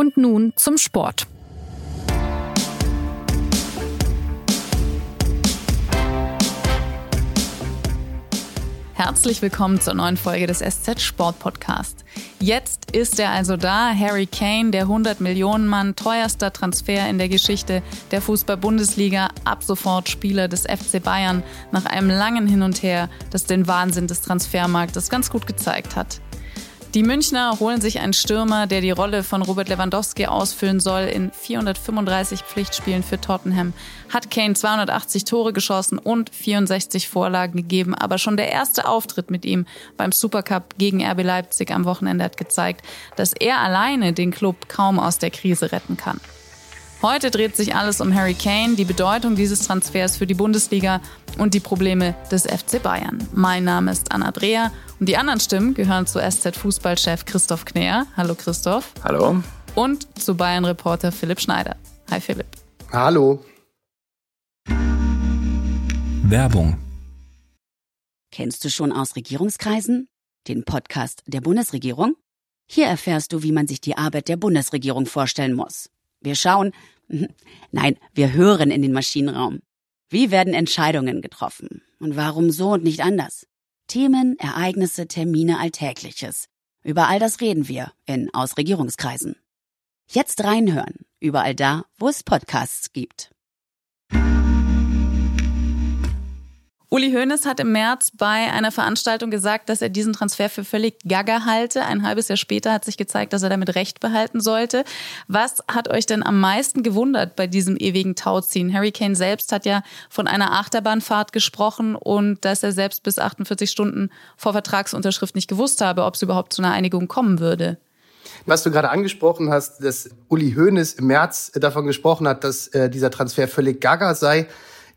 Und nun zum Sport. Herzlich willkommen zur neuen Folge des SZ Sport Podcast. Jetzt ist er also da, Harry Kane, der 100 Millionen Mann, teuerster Transfer in der Geschichte der Fußball-Bundesliga, ab sofort Spieler des FC Bayern nach einem langen Hin und Her, das den Wahnsinn des Transfermarktes ganz gut gezeigt hat. Die Münchner holen sich einen Stürmer, der die Rolle von Robert Lewandowski ausfüllen soll. In 435 Pflichtspielen für Tottenham hat Kane 280 Tore geschossen und 64 Vorlagen gegeben. Aber schon der erste Auftritt mit ihm beim Supercup gegen RB Leipzig am Wochenende hat gezeigt, dass er alleine den Club kaum aus der Krise retten kann. Heute dreht sich alles um Harry Kane, die Bedeutung dieses Transfers für die Bundesliga und die Probleme des FC Bayern. Mein Name ist Anna Dreher und die anderen Stimmen gehören zu SZ-Fußballchef Christoph Kner. Hallo Christoph. Hallo. Und zu Bayern-Reporter Philipp Schneider. Hi Philipp. Hallo. Werbung. Kennst du schon aus Regierungskreisen? Den Podcast der Bundesregierung? Hier erfährst du, wie man sich die Arbeit der Bundesregierung vorstellen muss. Wir schauen, nein, wir hören in den Maschinenraum. Wie werden Entscheidungen getroffen? Und warum so und nicht anders? Themen, Ereignisse, Termine, Alltägliches. Über all das reden wir in Ausregierungskreisen. Jetzt reinhören, überall da, wo es Podcasts gibt. Uli Hoeneß hat im März bei einer Veranstaltung gesagt, dass er diesen Transfer für völlig gaga halte. Ein halbes Jahr später hat sich gezeigt, dass er damit Recht behalten sollte. Was hat euch denn am meisten gewundert bei diesem ewigen Tauziehen? Harry Kane selbst hat ja von einer Achterbahnfahrt gesprochen und dass er selbst bis 48 Stunden vor Vertragsunterschrift nicht gewusst habe, ob es überhaupt zu einer Einigung kommen würde. Was du gerade angesprochen hast, dass Uli Hoeneß im März davon gesprochen hat, dass äh, dieser Transfer völlig gaga sei.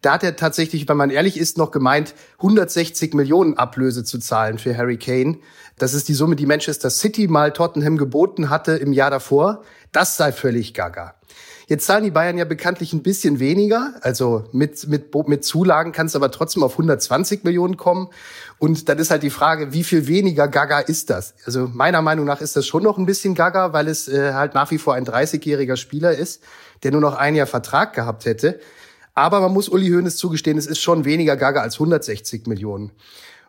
Da hat er tatsächlich, wenn man ehrlich ist, noch gemeint, 160 Millionen Ablöse zu zahlen für Harry Kane. Das ist die Summe, die Manchester City mal Tottenham geboten hatte im Jahr davor. Das sei völlig gaga. Jetzt zahlen die Bayern ja bekanntlich ein bisschen weniger. Also mit, mit, mit Zulagen kann es aber trotzdem auf 120 Millionen kommen. Und dann ist halt die Frage, wie viel weniger gaga ist das? Also meiner Meinung nach ist das schon noch ein bisschen gaga, weil es äh, halt nach wie vor ein 30-jähriger Spieler ist, der nur noch ein Jahr Vertrag gehabt hätte. Aber man muss Uli Hoeneß zugestehen, es ist schon weniger Gaga als 160 Millionen.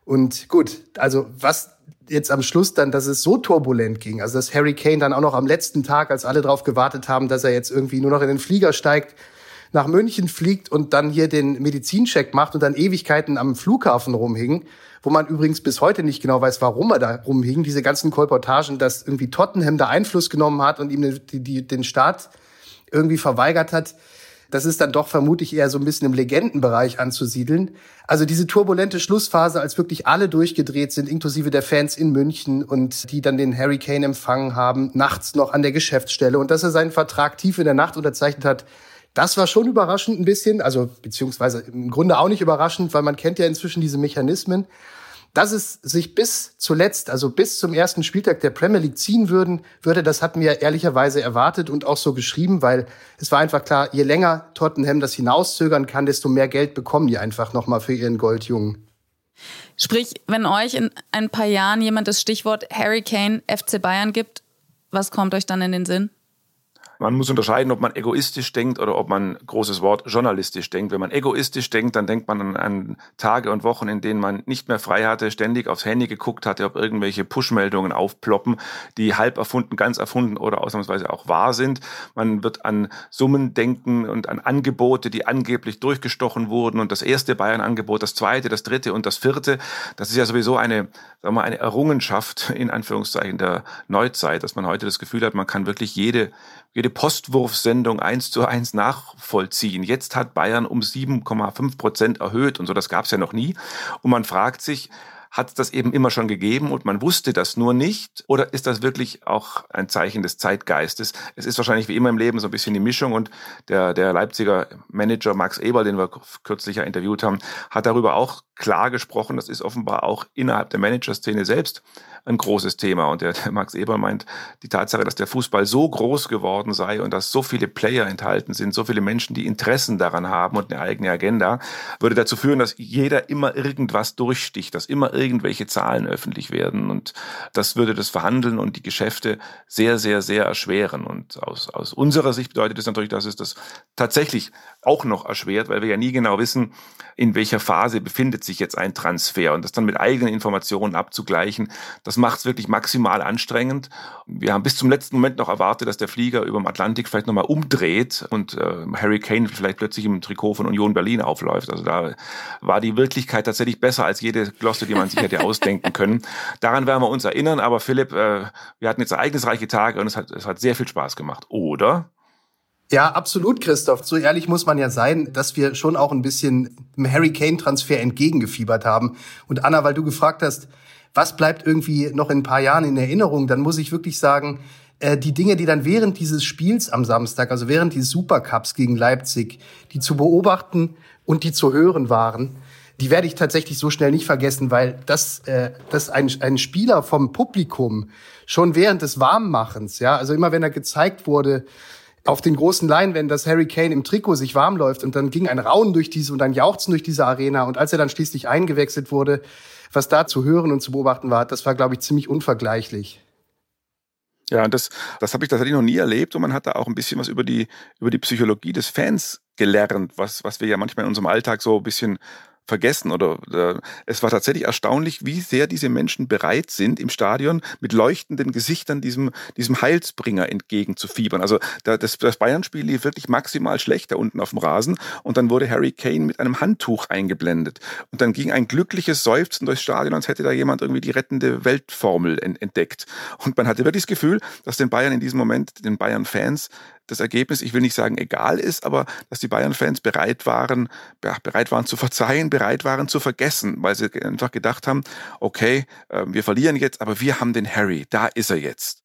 Und gut, also was jetzt am Schluss dann, dass es so turbulent ging, also dass Harry Kane dann auch noch am letzten Tag, als alle darauf gewartet haben, dass er jetzt irgendwie nur noch in den Flieger steigt, nach München fliegt und dann hier den Medizincheck macht und dann Ewigkeiten am Flughafen rumhing, wo man übrigens bis heute nicht genau weiß, warum er da rumhing. Diese ganzen Kolportagen, dass irgendwie Tottenham da Einfluss genommen hat und ihm den, die, den Start irgendwie verweigert hat das ist dann doch vermutlich eher so ein bisschen im Legendenbereich anzusiedeln. Also diese turbulente Schlussphase, als wirklich alle durchgedreht sind, inklusive der Fans in München und die dann den Harry Kane empfangen haben, nachts noch an der Geschäftsstelle und dass er seinen Vertrag tief in der Nacht unterzeichnet hat, das war schon überraschend ein bisschen, also beziehungsweise im Grunde auch nicht überraschend, weil man kennt ja inzwischen diese Mechanismen. Dass es sich bis zuletzt, also bis zum ersten Spieltag der Premier League ziehen würden, würde, das hatten wir ehrlicherweise erwartet und auch so geschrieben, weil es war einfach klar, je länger Tottenham das hinauszögern kann, desto mehr Geld bekommen die einfach nochmal für ihren Goldjungen. Sprich, wenn euch in ein paar Jahren jemand das Stichwort Harry Kane FC Bayern gibt, was kommt euch dann in den Sinn? Man muss unterscheiden, ob man egoistisch denkt oder ob man, großes Wort, journalistisch denkt. Wenn man egoistisch denkt, dann denkt man an, an Tage und Wochen, in denen man nicht mehr frei hatte, ständig aufs Handy geguckt hatte, ob irgendwelche Push-Meldungen aufploppen, die halb erfunden, ganz erfunden oder ausnahmsweise auch wahr sind. Man wird an Summen denken und an Angebote, die angeblich durchgestochen wurden und das erste Bayern-Angebot, das zweite, das dritte und das vierte. Das ist ja sowieso eine, sagen wir mal, eine Errungenschaft in Anführungszeichen der Neuzeit, dass man heute das Gefühl hat, man kann wirklich jede jede Postwurfsendung eins zu eins nachvollziehen. Jetzt hat Bayern um 7,5 Prozent erhöht und so, das gab es ja noch nie. Und man fragt sich, hat es das eben immer schon gegeben und man wusste das nur nicht? Oder ist das wirklich auch ein Zeichen des Zeitgeistes? Es ist wahrscheinlich wie immer im Leben so ein bisschen die Mischung und der, der Leipziger Manager Max Eber, den wir kürzlich ja interviewt haben, hat darüber auch klar gesprochen. Das ist offenbar auch innerhalb der Managerszene selbst ein großes Thema. Und der, der Max Eber meint, die Tatsache, dass der Fußball so groß geworden sei und dass so viele Player enthalten sind, so viele Menschen, die Interessen daran haben und eine eigene Agenda, würde dazu führen, dass jeder immer irgendwas durchsticht, dass immer irgendwelche Zahlen öffentlich werden. Und das würde das Verhandeln und die Geschäfte sehr, sehr, sehr erschweren. Und aus, aus unserer Sicht bedeutet es natürlich, dass es das tatsächlich auch noch erschwert, weil wir ja nie genau wissen, in welcher Phase befindet sich jetzt ein Transfer. Und das dann mit eigenen Informationen abzugleichen, das macht es wirklich maximal anstrengend. Wir haben bis zum letzten Moment noch erwartet, dass der Flieger über dem Atlantik vielleicht nochmal umdreht und äh, Harry Kane vielleicht plötzlich im Trikot von Union Berlin aufläuft. Also da war die Wirklichkeit tatsächlich besser als jede Glosse, die man sich hätte ausdenken können. Daran werden wir uns erinnern. Aber Philipp, äh, wir hatten jetzt ereignisreiche Tage und es hat, es hat sehr viel Spaß gemacht. Oder? Ja, absolut, Christoph. So ehrlich muss man ja sein, dass wir schon auch ein bisschen dem Harry Kane-Transfer entgegengefiebert haben. Und Anna, weil du gefragt hast, was bleibt irgendwie noch in ein paar Jahren in Erinnerung, dann muss ich wirklich sagen, äh, die Dinge, die dann während dieses Spiels am Samstag, also während dieses Supercups gegen Leipzig, die zu beobachten und die zu hören waren, die werde ich tatsächlich so schnell nicht vergessen, weil das, äh, das ein, ein Spieler vom Publikum schon während des Warmmachens, ja, also immer wenn er gezeigt wurde, auf den großen Leinwänden, dass Harry Kane im Trikot sich warm läuft und dann ging ein Raunen durch diese und ein Jauchzen durch diese Arena und als er dann schließlich eingewechselt wurde, was da zu hören und zu beobachten war, das war, glaube ich, ziemlich unvergleichlich. Ja, das, das habe ich tatsächlich noch nie erlebt und man hat da auch ein bisschen was über die, über die Psychologie des Fans gelernt, was, was wir ja manchmal in unserem Alltag so ein bisschen vergessen oder äh, es war tatsächlich erstaunlich, wie sehr diese Menschen bereit sind, im Stadion mit leuchtenden Gesichtern diesem, diesem Heilsbringer entgegenzufiebern. Also da, das, das Bayern-Spiel lief wirklich maximal schlecht da unten auf dem Rasen und dann wurde Harry Kane mit einem Handtuch eingeblendet und dann ging ein glückliches Seufzen durchs Stadion, als hätte da jemand irgendwie die rettende Weltformel entdeckt. Und man hatte wirklich das Gefühl, dass den Bayern in diesem Moment, den Bayern-Fans, das Ergebnis, ich will nicht sagen egal ist, aber dass die Bayern-Fans bereit waren, bereit waren zu verzeihen, bereit waren zu vergessen, weil sie einfach gedacht haben, okay, ähm, wir verlieren jetzt, aber wir haben den Harry, da ist er jetzt.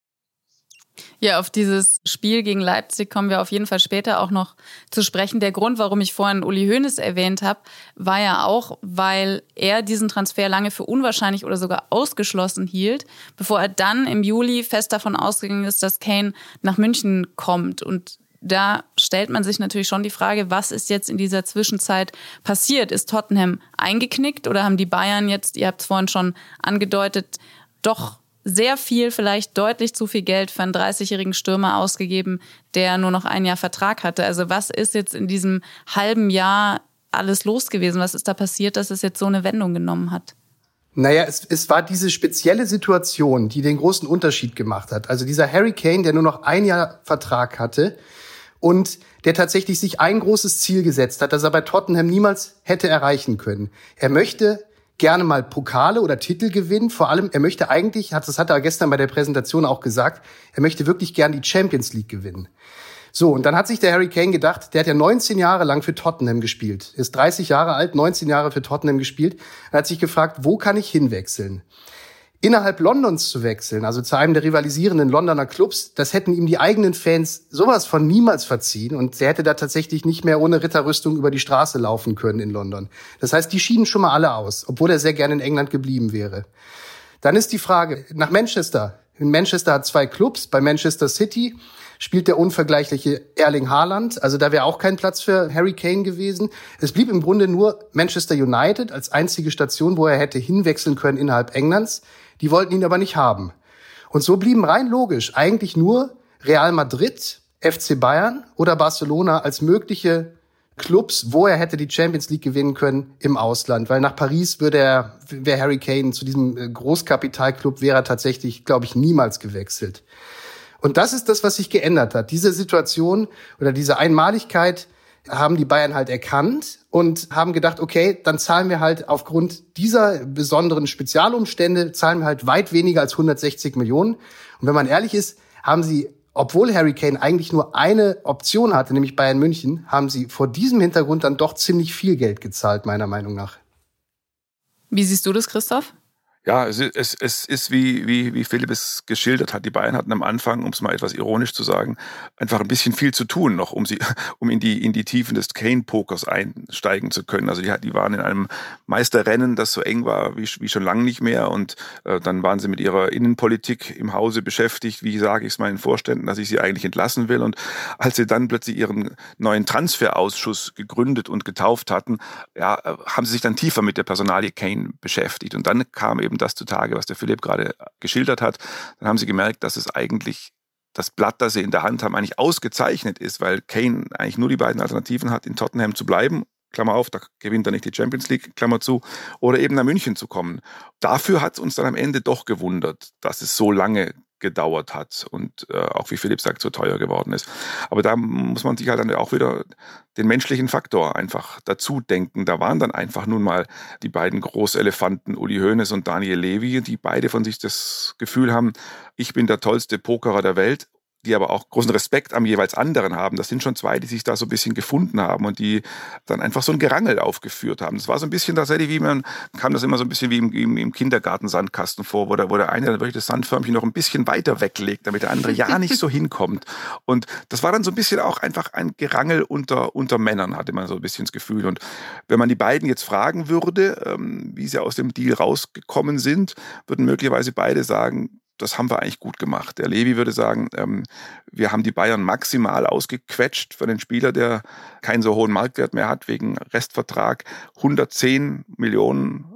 Ja, auf dieses Spiel gegen Leipzig kommen wir auf jeden Fall später auch noch zu sprechen. Der Grund, warum ich vorhin Uli Hoeneß erwähnt habe, war ja auch, weil er diesen Transfer lange für unwahrscheinlich oder sogar ausgeschlossen hielt, bevor er dann im Juli fest davon ausgegangen ist, dass Kane nach München kommt. Und da stellt man sich natürlich schon die Frage, was ist jetzt in dieser Zwischenzeit passiert? Ist Tottenham eingeknickt oder haben die Bayern jetzt, ihr habt es vorhin schon angedeutet, doch sehr viel, vielleicht deutlich zu viel Geld für einen 30-jährigen Stürmer ausgegeben, der nur noch ein Jahr Vertrag hatte. Also was ist jetzt in diesem halben Jahr alles los gewesen? Was ist da passiert, dass es jetzt so eine Wendung genommen hat? Naja, es, es war diese spezielle Situation, die den großen Unterschied gemacht hat. Also dieser Harry Kane, der nur noch ein Jahr Vertrag hatte und der tatsächlich sich ein großes Ziel gesetzt hat, das er bei Tottenham niemals hätte erreichen können. Er möchte gerne mal Pokale oder Titel gewinnen. Vor allem, er möchte eigentlich, das hat er gestern bei der Präsentation auch gesagt, er möchte wirklich gern die Champions League gewinnen. So, und dann hat sich der Harry Kane gedacht, der hat ja 19 Jahre lang für Tottenham gespielt, ist 30 Jahre alt, 19 Jahre für Tottenham gespielt, er hat sich gefragt, wo kann ich hinwechseln? Innerhalb Londons zu wechseln, also zu einem der rivalisierenden Londoner Clubs, das hätten ihm die eigenen Fans sowas von niemals verziehen und er hätte da tatsächlich nicht mehr ohne Ritterrüstung über die Straße laufen können in London. Das heißt, die schieden schon mal alle aus, obwohl er sehr gerne in England geblieben wäre. Dann ist die Frage nach Manchester. In Manchester hat zwei Clubs, bei Manchester City spielt der unvergleichliche Erling Haaland. Also da wäre auch kein Platz für Harry Kane gewesen. Es blieb im Grunde nur Manchester United als einzige Station, wo er hätte hinwechseln können innerhalb Englands. Die wollten ihn aber nicht haben. Und so blieben rein logisch eigentlich nur Real Madrid, FC Bayern oder Barcelona als mögliche Clubs, wo er hätte die Champions League gewinnen können im Ausland, weil nach Paris würde er, wäre Harry Kane zu diesem äh, Großkapitalclub wäre er tatsächlich, glaube ich, niemals gewechselt. Und das ist das, was sich geändert hat. Diese Situation oder diese Einmaligkeit haben die Bayern halt erkannt und haben gedacht, okay, dann zahlen wir halt aufgrund dieser besonderen Spezialumstände, zahlen wir halt weit weniger als 160 Millionen. Und wenn man ehrlich ist, haben sie, obwohl Harry Kane eigentlich nur eine Option hatte, nämlich Bayern München, haben sie vor diesem Hintergrund dann doch ziemlich viel Geld gezahlt, meiner Meinung nach. Wie siehst du das, Christoph? Ja, es es, es ist wie, wie, wie Philipp es geschildert hat. Die Bayern hatten am Anfang, um es mal etwas ironisch zu sagen, einfach ein bisschen viel zu tun noch, um sie, um in die, in die Tiefen des Kane-Pokers einsteigen zu können. Also die, die waren in einem Meisterrennen, das so eng war wie, wie schon lange nicht mehr. Und äh, dann waren sie mit ihrer Innenpolitik im Hause beschäftigt. Wie sage ich es meinen Vorständen, dass ich sie eigentlich entlassen will? Und als sie dann plötzlich ihren neuen Transferausschuss gegründet und getauft hatten, ja, haben sie sich dann tiefer mit der Personalie Kane beschäftigt. Und dann kam eben das zutage, was der Philipp gerade geschildert hat. Dann haben sie gemerkt, dass es eigentlich das Blatt, das sie in der Hand haben, eigentlich ausgezeichnet ist, weil Kane eigentlich nur die beiden Alternativen hat, in Tottenham zu bleiben Klammer auf, da gewinnt er nicht die Champions League, Klammer zu, oder eben nach München zu kommen. Dafür hat es uns dann am Ende doch gewundert, dass es so lange gedauert hat und äh, auch wie Philipp sagt, so teuer geworden ist. Aber da muss man sich halt dann auch wieder den menschlichen Faktor einfach dazu denken. Da waren dann einfach nun mal die beiden Großelefanten Uli Hoeneß und Daniel Levy, die beide von sich das Gefühl haben, ich bin der tollste Pokerer der Welt die aber auch großen Respekt am jeweils anderen haben. Das sind schon zwei, die sich da so ein bisschen gefunden haben und die dann einfach so ein Gerangel aufgeführt haben. Das war so ein bisschen tatsächlich, wie man, kam das immer so ein bisschen wie im, im, im Kindergarten-Sandkasten vor, wo der, wo der eine dann wirklich das Sandförmchen noch ein bisschen weiter weglegt, damit der andere ja nicht so hinkommt. Und das war dann so ein bisschen auch einfach ein Gerangel unter, unter Männern, hatte man so ein bisschen das Gefühl. Und wenn man die beiden jetzt fragen würde, ähm, wie sie aus dem Deal rausgekommen sind, würden möglicherweise beide sagen, das haben wir eigentlich gut gemacht. Der Levi würde sagen, ähm, wir haben die Bayern maximal ausgequetscht für den Spieler, der keinen so hohen Marktwert mehr hat wegen Restvertrag. 110 Millionen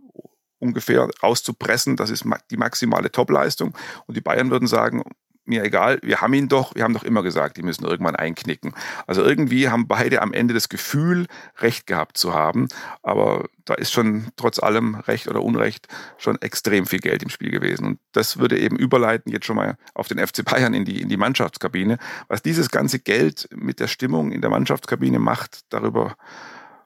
ungefähr rauszupressen, das ist die maximale Topleistung. Und die Bayern würden sagen, mir egal, wir haben ihn doch, wir haben doch immer gesagt, die müssen irgendwann einknicken. Also irgendwie haben beide am Ende das Gefühl, Recht gehabt zu haben, aber da ist schon trotz allem Recht oder Unrecht schon extrem viel Geld im Spiel gewesen. Und das würde eben überleiten jetzt schon mal auf den FC Bayern in die, in die Mannschaftskabine. Was dieses ganze Geld mit der Stimmung in der Mannschaftskabine macht, darüber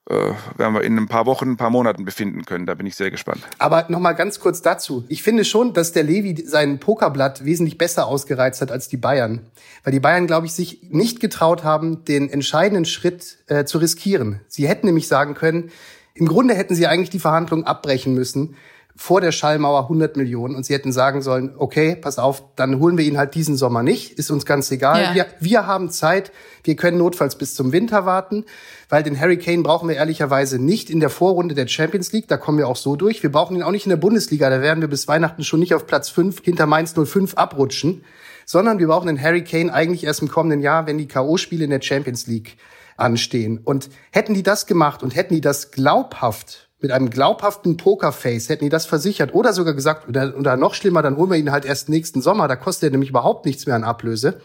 werden wir in ein paar Wochen, ein paar Monaten befinden können. Da bin ich sehr gespannt. Aber noch mal ganz kurz dazu. Ich finde schon, dass der Levi sein Pokerblatt wesentlich besser ausgereizt hat als die Bayern. Weil die Bayern, glaube ich, sich nicht getraut haben, den entscheidenden Schritt äh, zu riskieren. Sie hätten nämlich sagen können, im Grunde hätten sie eigentlich die Verhandlungen abbrechen müssen vor der Schallmauer 100 Millionen und sie hätten sagen sollen, okay, pass auf, dann holen wir ihn halt diesen Sommer nicht, ist uns ganz egal. Ja. Wir, wir haben Zeit, wir können notfalls bis zum Winter warten, weil den Harry Kane brauchen wir ehrlicherweise nicht in der Vorrunde der Champions League, da kommen wir auch so durch. Wir brauchen ihn auch nicht in der Bundesliga, da werden wir bis Weihnachten schon nicht auf Platz 5 hinter Mainz 05 abrutschen, sondern wir brauchen den Harry Kane eigentlich erst im kommenden Jahr, wenn die K.O.-Spiele in der Champions League anstehen. Und hätten die das gemacht und hätten die das glaubhaft mit einem glaubhaften Pokerface hätten die das versichert oder sogar gesagt, oder, oder noch schlimmer, dann holen wir ihn halt erst nächsten Sommer, da kostet er nämlich überhaupt nichts mehr an Ablöse.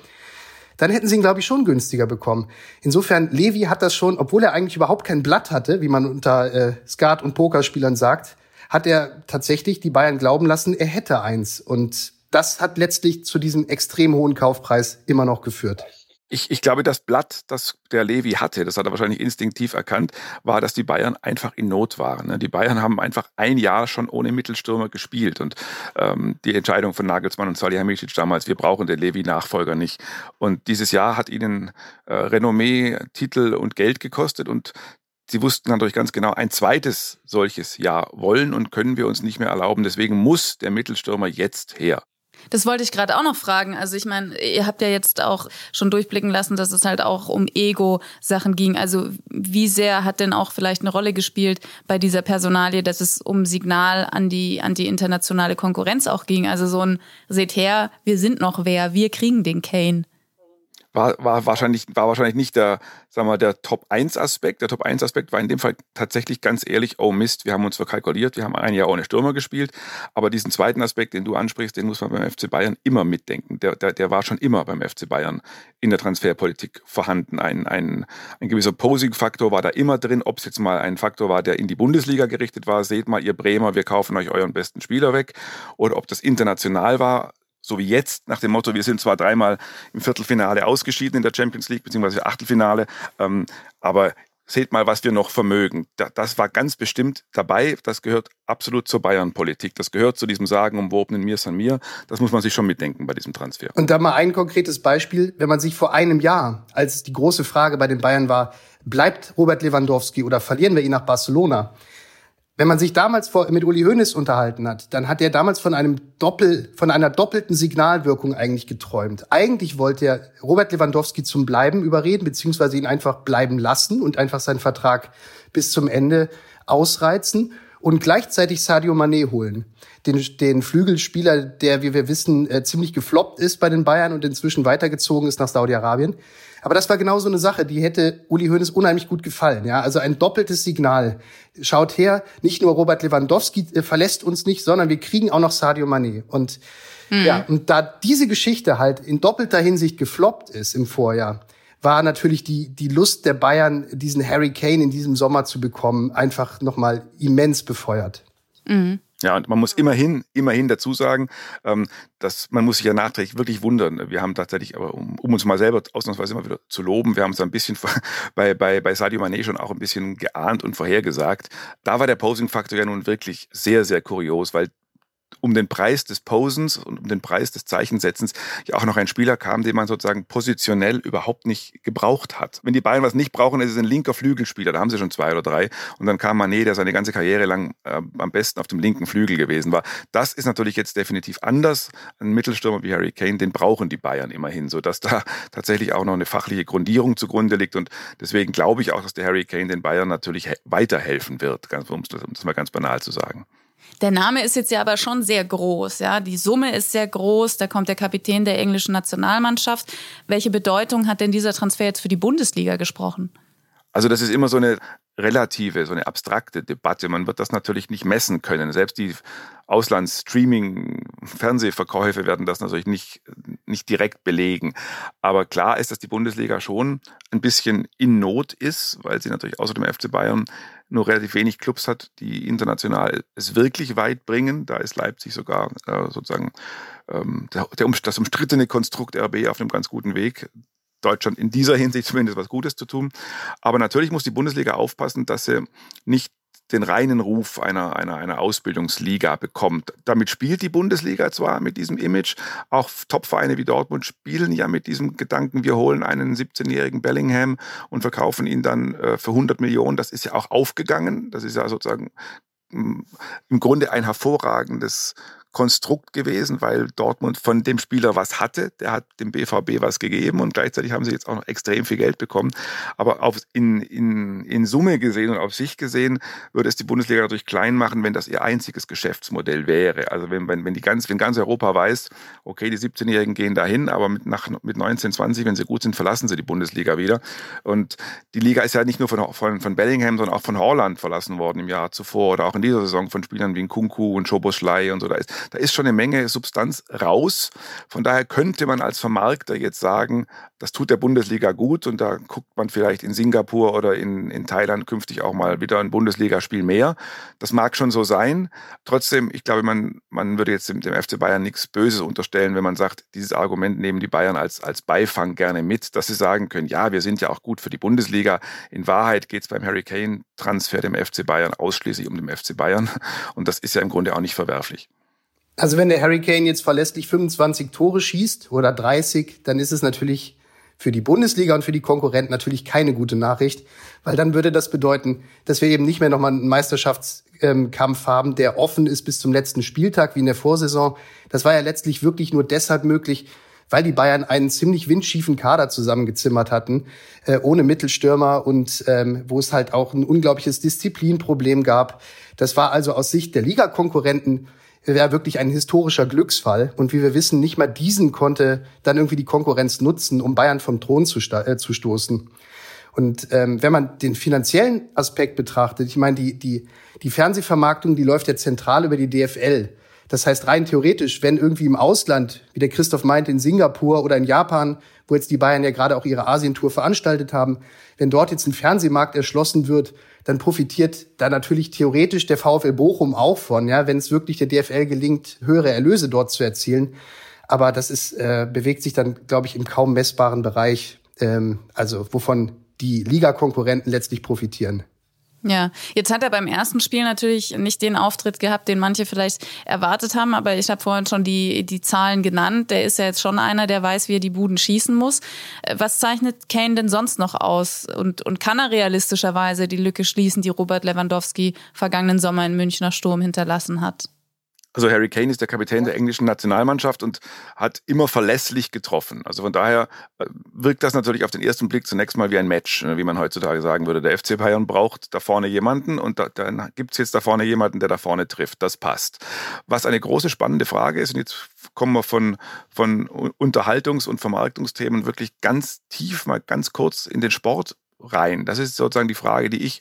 Dann hätten sie ihn, glaube ich, schon günstiger bekommen. Insofern, Levi hat das schon, obwohl er eigentlich überhaupt kein Blatt hatte, wie man unter äh, Skat- und Pokerspielern sagt, hat er tatsächlich die Bayern glauben lassen, er hätte eins. Und das hat letztlich zu diesem extrem hohen Kaufpreis immer noch geführt ich, ich glaube, das Blatt, das der Levi hatte, das hat er wahrscheinlich instinktiv erkannt, war, dass die Bayern einfach in Not waren. Ne? Die Bayern haben einfach ein Jahr schon ohne Mittelstürmer gespielt und ähm, die Entscheidung von Nagelsmann und Salihamidzic damals, wir brauchen den Levi-Nachfolger nicht. Und dieses Jahr hat ihnen äh, Renommee, Titel und Geld gekostet und Sie wussten natürlich ganz genau, ein zweites solches Jahr wollen und können wir uns nicht mehr erlauben. Deswegen muss der Mittelstürmer jetzt her. Das wollte ich gerade auch noch fragen. Also ich meine, ihr habt ja jetzt auch schon durchblicken lassen, dass es halt auch um Ego-Sachen ging. Also wie sehr hat denn auch vielleicht eine Rolle gespielt bei dieser Personalie, dass es um Signal an die, an die internationale Konkurrenz auch ging? Also so ein, seht her, wir sind noch wer, wir kriegen den Kane war, war, wahrscheinlich, war wahrscheinlich nicht der, sagen wir, der Top-1-Aspekt. Der Top-1-Aspekt war in dem Fall tatsächlich ganz ehrlich, oh Mist, wir haben uns verkalkuliert, wir haben ein Jahr ohne Stürmer gespielt. Aber diesen zweiten Aspekt, den du ansprichst, den muss man beim FC Bayern immer mitdenken. Der, der, der war schon immer beim FC Bayern in der Transferpolitik vorhanden. Ein, ein, ein gewisser Posing-Faktor war da immer drin. Ob es jetzt mal ein Faktor war, der in die Bundesliga gerichtet war, seht mal, ihr Bremer, wir kaufen euch euren besten Spieler weg. Oder ob das international war, so wie jetzt, nach dem Motto, wir sind zwar dreimal im Viertelfinale ausgeschieden in der Champions League, beziehungsweise Achtelfinale, ähm, aber seht mal, was wir noch vermögen. Das war ganz bestimmt dabei. Das gehört absolut zur Bayern-Politik. Das gehört zu diesem sagenumwobenen Mir san mir. Das muss man sich schon mitdenken bei diesem Transfer. Und da mal ein konkretes Beispiel. Wenn man sich vor einem Jahr, als die große Frage bei den Bayern war, bleibt Robert Lewandowski oder verlieren wir ihn nach Barcelona? Wenn man sich damals vor, mit Uli Hoeneß unterhalten hat, dann hat er damals von einem Doppel, von einer doppelten Signalwirkung eigentlich geträumt. Eigentlich wollte er Robert Lewandowski zum Bleiben überreden, beziehungsweise ihn einfach bleiben lassen und einfach seinen Vertrag bis zum Ende ausreizen und gleichzeitig Sadio Mané holen. Den, den Flügelspieler, der, wie wir wissen, äh, ziemlich gefloppt ist bei den Bayern und inzwischen weitergezogen ist nach Saudi-Arabien. Aber das war genau so eine Sache, die hätte Uli Hoeneß unheimlich gut gefallen. Ja, also ein doppeltes Signal. Schaut her, nicht nur Robert Lewandowski äh, verlässt uns nicht, sondern wir kriegen auch noch Sadio Mané. Und mhm. ja, und da diese Geschichte halt in doppelter Hinsicht gefloppt ist im Vorjahr, war natürlich die, die Lust der Bayern, diesen Harry Kane in diesem Sommer zu bekommen, einfach nochmal immens befeuert. Mhm. Ja, und man muss immerhin, immerhin dazu sagen, ähm, dass man muss sich ja nachträglich wirklich wundern. Wir haben tatsächlich, aber um, um uns mal selber ausnahmsweise immer wieder zu loben, wir haben es ein bisschen bei, bei, bei Sadio Mané schon auch ein bisschen geahnt und vorhergesagt. Da war der Posing-Faktor ja nun wirklich sehr, sehr kurios, weil um den Preis des Posens und um den Preis des Zeichensetzens ja auch noch ein Spieler kam, den man sozusagen positionell überhaupt nicht gebraucht hat. Wenn die Bayern was nicht brauchen, ist es ein linker Flügelspieler, da haben sie schon zwei oder drei. Und dann kam Mané, der seine ganze Karriere lang äh, am besten auf dem linken Flügel gewesen war. Das ist natürlich jetzt definitiv anders. Ein Mittelstürmer wie Harry Kane, den brauchen die Bayern immerhin, sodass da tatsächlich auch noch eine fachliche Grundierung zugrunde liegt. Und deswegen glaube ich auch, dass der Harry Kane den Bayern natürlich weiterhelfen wird, um das mal ganz banal zu sagen. Der Name ist jetzt ja aber schon sehr groß, ja. Die Summe ist sehr groß. Da kommt der Kapitän der englischen Nationalmannschaft. Welche Bedeutung hat denn dieser Transfer jetzt für die Bundesliga gesprochen? Also das ist immer so eine relative, so eine abstrakte Debatte. Man wird das natürlich nicht messen können. Selbst die Auslands-Streaming-Fernsehverkäufe werden das natürlich nicht, nicht direkt belegen. Aber klar ist, dass die Bundesliga schon ein bisschen in Not ist, weil sie natürlich außer dem FC Bayern nur relativ wenig Clubs hat, die international es wirklich weit bringen. Da ist Leipzig sogar äh, sozusagen ähm, der, der, das umstrittene Konstrukt RB auf einem ganz guten Weg. Deutschland in dieser Hinsicht zumindest was Gutes zu tun. Aber natürlich muss die Bundesliga aufpassen, dass sie nicht den reinen Ruf einer, einer, einer Ausbildungsliga bekommt. Damit spielt die Bundesliga zwar mit diesem Image, auch Topvereine wie Dortmund spielen ja mit diesem Gedanken, wir holen einen 17-jährigen Bellingham und verkaufen ihn dann äh, für 100 Millionen. Das ist ja auch aufgegangen. Das ist ja sozusagen mm, im Grunde ein hervorragendes Konstrukt gewesen, weil Dortmund von dem Spieler was hatte. Der hat dem BVB was gegeben und gleichzeitig haben sie jetzt auch noch extrem viel Geld bekommen. Aber auf, in, in, in Summe gesehen und auf sich gesehen würde es die Bundesliga natürlich klein machen, wenn das ihr einziges Geschäftsmodell wäre. Also wenn, wenn, wenn, die ganz, wenn ganz Europa weiß, okay, die 17-Jährigen gehen dahin, aber mit, nach, mit 19, 20, wenn sie gut sind, verlassen sie die Bundesliga wieder. Und die Liga ist ja nicht nur von, von, von Bellingham, sondern auch von Holland verlassen worden im Jahr zuvor oder auch in dieser Saison von Spielern wie Kunku und Schoboschlei und so. Da ist, da ist schon eine Menge Substanz raus. Von daher könnte man als Vermarkter jetzt sagen, das tut der Bundesliga gut und da guckt man vielleicht in Singapur oder in, in Thailand künftig auch mal wieder ein Bundesligaspiel mehr. Das mag schon so sein. Trotzdem, ich glaube, man, man würde jetzt dem, FC Bayern nichts Böses unterstellen, wenn man sagt, dieses Argument nehmen die Bayern als, als Beifang gerne mit, dass sie sagen können, ja, wir sind ja auch gut für die Bundesliga. In Wahrheit geht es beim Harry Kane Transfer dem FC Bayern ausschließlich um den FC Bayern. Und das ist ja im Grunde auch nicht verwerflich. Also wenn der Harry Kane jetzt verlässlich 25 Tore schießt oder 30, dann ist es natürlich für die Bundesliga und für die Konkurrenten natürlich keine gute Nachricht, weil dann würde das bedeuten, dass wir eben nicht mehr nochmal einen Meisterschaftskampf haben, der offen ist bis zum letzten Spieltag wie in der Vorsaison. Das war ja letztlich wirklich nur deshalb möglich, weil die Bayern einen ziemlich windschiefen Kader zusammengezimmert hatten, äh, ohne Mittelstürmer und ähm, wo es halt auch ein unglaubliches Disziplinproblem gab. Das war also aus Sicht der Ligakonkurrenten wäre wirklich ein historischer Glücksfall. Und wie wir wissen, nicht mal diesen konnte dann irgendwie die Konkurrenz nutzen, um Bayern vom Thron zu, äh, zu stoßen. Und ähm, wenn man den finanziellen Aspekt betrachtet, ich meine, die, die, die Fernsehvermarktung, die läuft ja zentral über die DFL. Das heißt, rein theoretisch, wenn irgendwie im Ausland, wie der Christoph meint, in Singapur oder in Japan, wo jetzt die Bayern ja gerade auch ihre Asientour veranstaltet haben, wenn dort jetzt ein Fernsehmarkt erschlossen wird, dann profitiert da natürlich theoretisch der VfL Bochum auch von, ja, wenn es wirklich der DFL gelingt, höhere Erlöse dort zu erzielen. Aber das ist, äh, bewegt sich dann, glaube ich, im kaum messbaren Bereich, ähm, also wovon die Ligakonkurrenten letztlich profitieren. Ja, jetzt hat er beim ersten Spiel natürlich nicht den Auftritt gehabt, den manche vielleicht erwartet haben, aber ich habe vorhin schon die, die Zahlen genannt. Der ist ja jetzt schon einer, der weiß, wie er die Buden schießen muss. Äh, was zeichnet Kane denn sonst noch aus? Und, und kann er realistischerweise die Lücke schließen, die Robert Lewandowski vergangenen Sommer in Münchner Sturm hinterlassen hat? Also Harry Kane ist der Kapitän der englischen Nationalmannschaft und hat immer verlässlich getroffen. Also von daher äh, wirkt das natürlich auf den ersten Blick zunächst mal wie ein Match, ne, wie man heutzutage sagen würde. Der FC Bayern braucht da vorne jemanden und da, dann gibt es jetzt da vorne jemanden, der da vorne trifft. Das passt. Was eine große spannende Frage ist, und jetzt kommen wir von, von Unterhaltungs- und Vermarktungsthemen wirklich ganz tief, mal ganz kurz in den Sport rein. Das ist sozusagen die Frage, die ich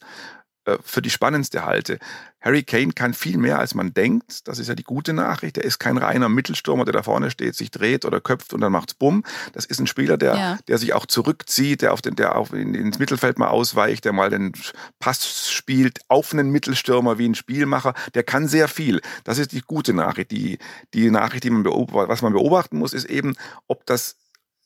für die spannendste halte. Harry Kane kann viel mehr, als man denkt. Das ist ja die gute Nachricht. Er ist kein reiner Mittelstürmer, der da vorne steht, sich dreht oder köpft und dann macht's bumm. Das ist ein Spieler, der, ja. der sich auch zurückzieht, der auf den, der auch ins Mittelfeld mal ausweicht, der mal den Pass spielt auf einen Mittelstürmer wie ein Spielmacher. Der kann sehr viel. Das ist die gute Nachricht. Die, die Nachricht, die man beobachtet, was man beobachten muss, ist eben, ob das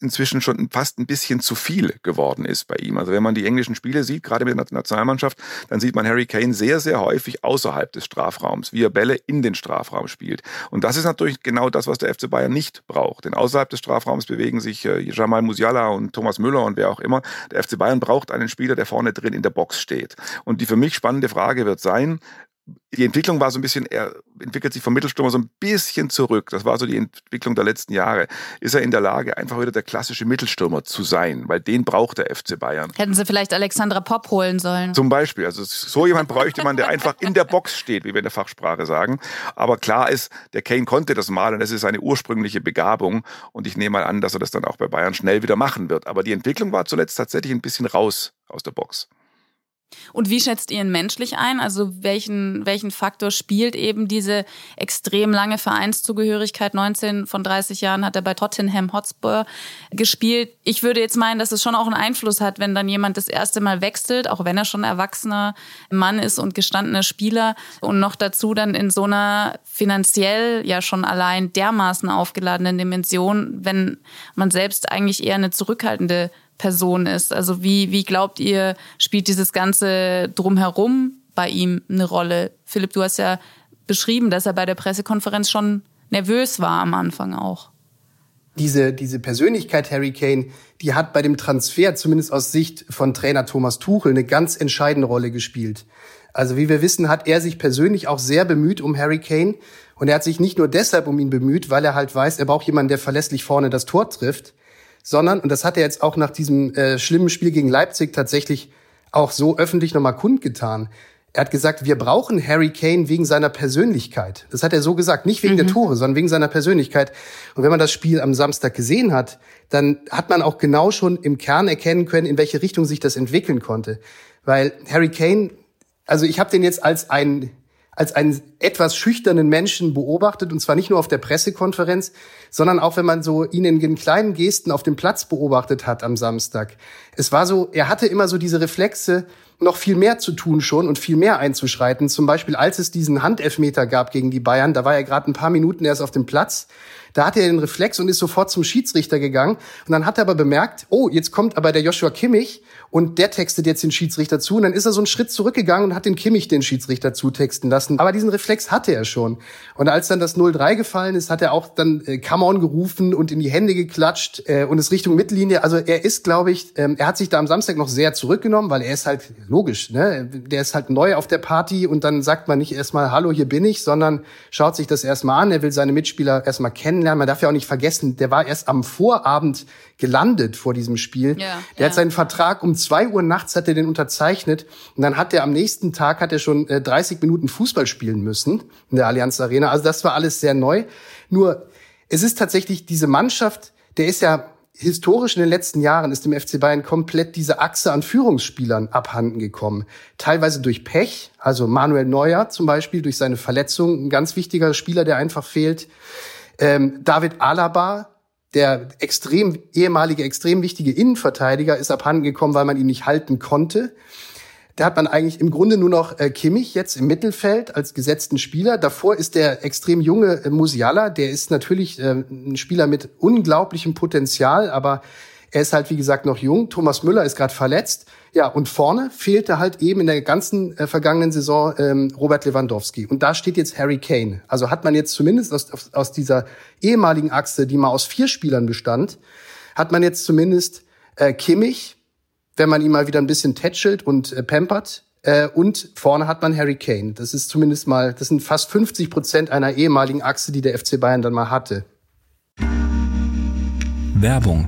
inzwischen schon fast ein bisschen zu viel geworden ist bei ihm. Also wenn man die englischen Spiele sieht, gerade mit der Nationalmannschaft, dann sieht man Harry Kane sehr, sehr häufig außerhalb des Strafraums, wie er Bälle in den Strafraum spielt. Und das ist natürlich genau das, was der FC Bayern nicht braucht. Denn außerhalb des Strafraums bewegen sich äh, Jamal Musiala und Thomas Müller und wer auch immer. Der FC Bayern braucht einen Spieler, der vorne drin in der Box steht. Und die für mich spannende Frage wird sein, die Entwicklung war so ein bisschen, er entwickelt sich vom Mittelstürmer so ein bisschen zurück. Das war so die Entwicklung der letzten Jahre. Ist er in der Lage, einfach wieder der klassische Mittelstürmer zu sein? Weil den braucht der FC Bayern. Hätten sie vielleicht Alexandra Popp holen sollen. Zum Beispiel. Also so jemand bräuchte man, der einfach in der Box steht, wie wir in der Fachsprache sagen. Aber klar ist, der Kane konnte das mal und das ist seine ursprüngliche Begabung. Und ich nehme mal an, dass er das dann auch bei Bayern schnell wieder machen wird. Aber die Entwicklung war zuletzt tatsächlich ein bisschen raus aus der Box. Und wie schätzt ihr ihn menschlich ein? Also welchen, welchen Faktor spielt eben diese extrem lange Vereinszugehörigkeit? 19 von 30 Jahren hat er bei Tottenham Hotspur gespielt. Ich würde jetzt meinen, dass es schon auch einen Einfluss hat, wenn dann jemand das erste Mal wechselt, auch wenn er schon erwachsener Mann ist und gestandener Spieler und noch dazu dann in so einer finanziell ja schon allein dermaßen aufgeladenen Dimension, wenn man selbst eigentlich eher eine zurückhaltende Person ist. Also wie, wie glaubt ihr, spielt dieses Ganze drumherum bei ihm eine Rolle? Philipp, du hast ja beschrieben, dass er bei der Pressekonferenz schon nervös war am Anfang auch. Diese, diese Persönlichkeit Harry Kane, die hat bei dem Transfer, zumindest aus Sicht von Trainer Thomas Tuchel, eine ganz entscheidende Rolle gespielt. Also wie wir wissen, hat er sich persönlich auch sehr bemüht um Harry Kane. Und er hat sich nicht nur deshalb um ihn bemüht, weil er halt weiß, er braucht jemanden, der verlässlich vorne das Tor trifft, sondern, und das hat er jetzt auch nach diesem äh, schlimmen Spiel gegen Leipzig tatsächlich auch so öffentlich nochmal kundgetan. Er hat gesagt, wir brauchen Harry Kane wegen seiner Persönlichkeit. Das hat er so gesagt, nicht wegen mhm. der Tore, sondern wegen seiner Persönlichkeit. Und wenn man das Spiel am Samstag gesehen hat, dann hat man auch genau schon im Kern erkennen können, in welche Richtung sich das entwickeln konnte. Weil Harry Kane, also ich habe den jetzt als ein als einen etwas schüchternen Menschen beobachtet, und zwar nicht nur auf der Pressekonferenz, sondern auch wenn man so ihn in den kleinen Gesten auf dem Platz beobachtet hat am Samstag. Es war so, er hatte immer so diese Reflexe, noch viel mehr zu tun schon und viel mehr einzuschreiten. Zum Beispiel, als es diesen Handelfmeter gab gegen die Bayern, da war er gerade ein paar Minuten erst auf dem Platz. Da hatte er den Reflex und ist sofort zum Schiedsrichter gegangen. Und dann hat er aber bemerkt, oh, jetzt kommt aber der Joshua Kimmich und der textet jetzt den Schiedsrichter zu. Und dann ist er so einen Schritt zurückgegangen und hat den Kimmich den Schiedsrichter zutexten lassen. Aber diesen Reflex hatte er schon. Und als dann das 0-3 gefallen ist, hat er auch dann äh, Come on gerufen und in die Hände geklatscht äh, und ist Richtung Mittellinie. Also er ist, glaube ich, ähm, er hat sich da am Samstag noch sehr zurückgenommen, weil er ist halt logisch, ne? Der ist halt neu auf der Party und dann sagt man nicht erstmal, hallo, hier bin ich, sondern schaut sich das erstmal an. Er will seine Mitspieler erstmal kennen kennenlernen. Man darf ja auch nicht vergessen, der war erst am Vorabend gelandet vor diesem Spiel. Ja, der ja. hat seinen Vertrag um zwei Uhr nachts hat er den unterzeichnet und dann hat er am nächsten Tag hat er schon äh, 30 Minuten Fußball spielen müssen in der Allianz Arena. Also das war alles sehr neu. Nur es ist tatsächlich diese Mannschaft, der ist ja historisch in den letzten Jahren ist dem FC Bayern komplett diese Achse an Führungsspielern abhanden gekommen. Teilweise durch Pech, also Manuel Neuer zum Beispiel durch seine Verletzung, ein ganz wichtiger Spieler, der einfach fehlt. Ähm, David Alaba, der extrem ehemalige, extrem wichtige Innenverteidiger, ist abhanden gekommen, weil man ihn nicht halten konnte. Da hat man eigentlich im Grunde nur noch äh, Kimmich jetzt im Mittelfeld als gesetzten Spieler. Davor ist der extrem junge äh, Musiala, der ist natürlich äh, ein Spieler mit unglaublichem Potenzial, aber Er ist halt, wie gesagt, noch jung. Thomas Müller ist gerade verletzt. Ja, und vorne fehlte halt eben in der ganzen äh, vergangenen Saison ähm, Robert Lewandowski. Und da steht jetzt Harry Kane. Also hat man jetzt zumindest aus, aus dieser ehemaligen Achse, die mal aus vier Spielern bestand, hat man jetzt zumindest äh, Kimmich, wenn man ihn mal wieder ein bisschen tätschelt und äh, pampert. Äh, und vorne hat man Harry Kane. Das ist zumindest mal, das sind fast 50 Prozent einer ehemaligen Achse, die der FC Bayern dann mal hatte. Werbung.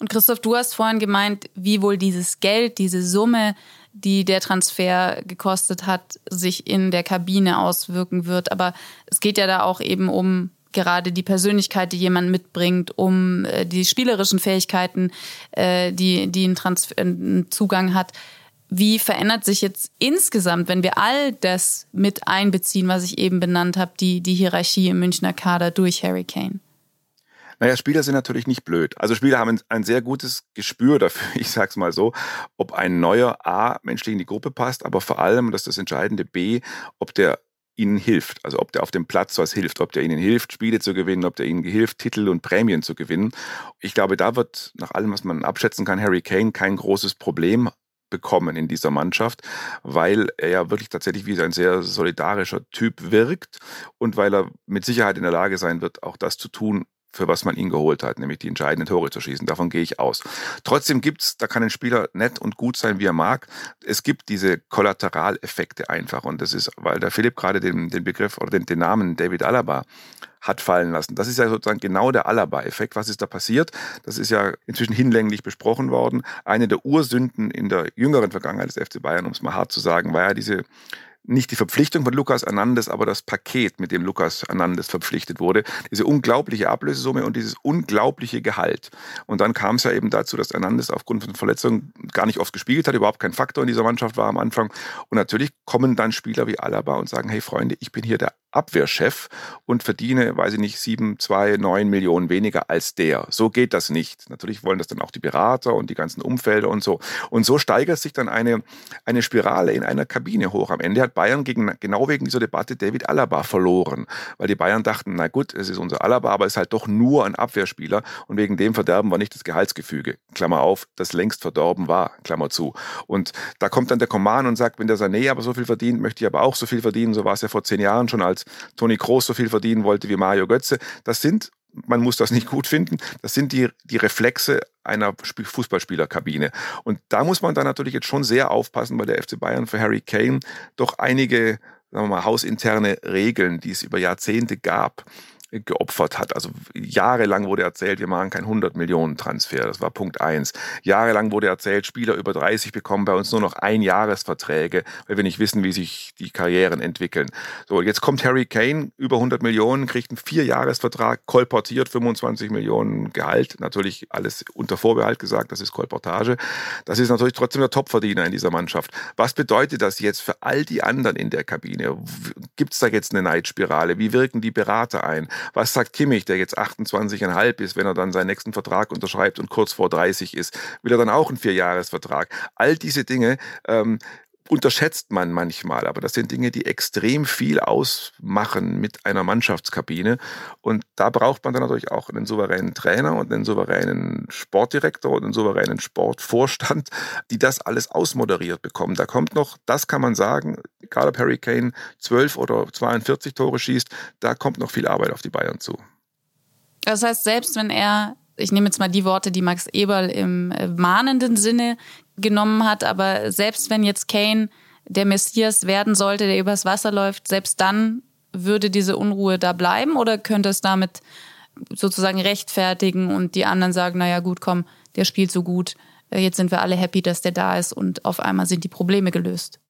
Und Christoph, du hast vorhin gemeint, wie wohl dieses Geld, diese Summe, die der Transfer gekostet hat, sich in der Kabine auswirken wird. Aber es geht ja da auch eben um gerade die Persönlichkeit, die jemand mitbringt, um äh, die spielerischen Fähigkeiten, äh, die, die ein, Transfer, ein Zugang hat. Wie verändert sich jetzt insgesamt, wenn wir all das mit einbeziehen, was ich eben benannt habe, die, die Hierarchie im Münchner Kader durch Harry Kane? Naja, Spieler sind natürlich nicht blöd. Also Spieler haben ein sehr gutes Gespür dafür, ich sag's mal so, ob ein neuer A menschlich in die Gruppe passt, aber vor allem, das ist das Entscheidende, B, ob der ihnen hilft. Also ob der auf dem Platz was hilft, ob der ihnen hilft, Spiele zu gewinnen, ob der ihnen hilft, Titel und Prämien zu gewinnen. Ich glaube, da wird nach allem, was man abschätzen kann, Harry Kane kein großes Problem bekommen in dieser Mannschaft, weil er ja wirklich tatsächlich wie ein sehr solidarischer Typ wirkt und weil er mit Sicherheit in der Lage sein wird, auch das zu tun, für was man ihn geholt hat, nämlich die entscheidenden Tore zu schießen. Davon gehe ich aus. Trotzdem gibt's, da kann ein Spieler nett und gut sein, wie er mag. Es gibt diese Kollateraleffekte einfach. Und das ist, weil der Philipp gerade den, den Begriff oder den, den Namen David Alaba hat fallen lassen. Das ist ja sozusagen genau der Alaba-Effekt. Was ist da passiert? Das ist ja inzwischen hinlänglich besprochen worden. Eine der Ursünden in der jüngeren Vergangenheit des FC Bayern, um es mal hart zu sagen, war ja diese nicht die Verpflichtung von Lukas Hernandez, aber das Paket, mit dem Lukas Hernandez verpflichtet wurde. Diese unglaubliche Ablösesumme und dieses unglaubliche Gehalt. Und dann kam es ja eben dazu, dass Hernandez aufgrund von Verletzungen gar nicht oft gespielt hat, überhaupt kein Faktor in dieser Mannschaft war am Anfang. Und natürlich kommen dann Spieler wie Alaba und sagen, hey Freunde, ich bin hier der Abwehrchef und verdiene, weiß ich nicht, sieben, zwei, neun Millionen weniger als der. So geht das nicht. Natürlich wollen das dann auch die Berater und die ganzen Umfelder und so. Und so steigert sich dann eine, eine Spirale in einer Kabine hoch. Am Ende hat Bayern gegen, genau wegen dieser Debatte David Alaba verloren, weil die Bayern dachten, na gut, es ist unser Alaba, aber es ist halt doch nur ein Abwehrspieler und wegen dem verderben wir nicht das Gehaltsgefüge. Klammer auf, das längst verdorben war, Klammer zu. Und da kommt dann der Command und sagt, wenn der Sané aber so viel verdient, möchte ich aber auch so viel verdienen. So war es ja vor zehn Jahren schon als als Toni Kroos so viel verdienen wollte wie Mario Götze. Das sind man muss das nicht gut finden. Das sind die, die Reflexe einer Fußballspielerkabine. Und da muss man dann natürlich jetzt schon sehr aufpassen, weil der FC Bayern für Harry Kane doch einige, sagen wir mal, hausinterne Regeln, die es über Jahrzehnte gab, geopfert hat. Also jahrelang wurde erzählt, wir machen keinen 100 Millionen Transfer. Das war Punkt eins. Jahrelang wurde erzählt, Spieler über 30 bekommen bei uns nur noch Einjahresverträge, weil wir nicht wissen, wie sich die Karrieren entwickeln. So, jetzt kommt Harry Kane, über 100 Millionen, kriegt einen Vierjahresvertrag, kolportiert 25 Millionen Gehalt. Natürlich alles unter Vorbehalt gesagt, das ist Kolportage. Das ist natürlich trotzdem der Topverdiener in dieser Mannschaft. Was bedeutet das jetzt für all die anderen in der Kabine? Gibt es da jetzt eine Neidspirale? Wie wirken die Berater ein? Was sagt Kimmich, der jetzt 28,5 ist, wenn er dann seinen nächsten Vertrag unterschreibt und kurz vor 30 ist? Will er dann auch einen Vierjahresvertrag? All diese Dinge ähm, unterschätzt man manchmal, aber das sind Dinge, die extrem viel ausmachen mit einer Mannschaftskabine. Und da braucht man dann natürlich auch einen souveränen Trainer und einen souveränen Sportdirektor und einen souveränen Sportvorstand, die das alles ausmoderiert bekommen. Da kommt noch, das kann man sagen, egal ob Harry Kane 12 oder 42 Tore schießt, da kommt noch viel Arbeit auf die Bayern zu. Das heißt, selbst wenn er ich nehme jetzt mal die Worte, die Max Eberl im äh, mahnenden Sinne genommen hat, aber selbst wenn jetzt Kane der Messias werden sollte, der übers Wasser läuft, selbst dann würde diese Unruhe da bleiben? Oder könnte es damit sozusagen rechtfertigen und die anderen sagen, naja gut, komm, der spielt so gut, äh, jetzt sind wir alle happy, dass der da ist und auf einmal sind die Probleme gelöst?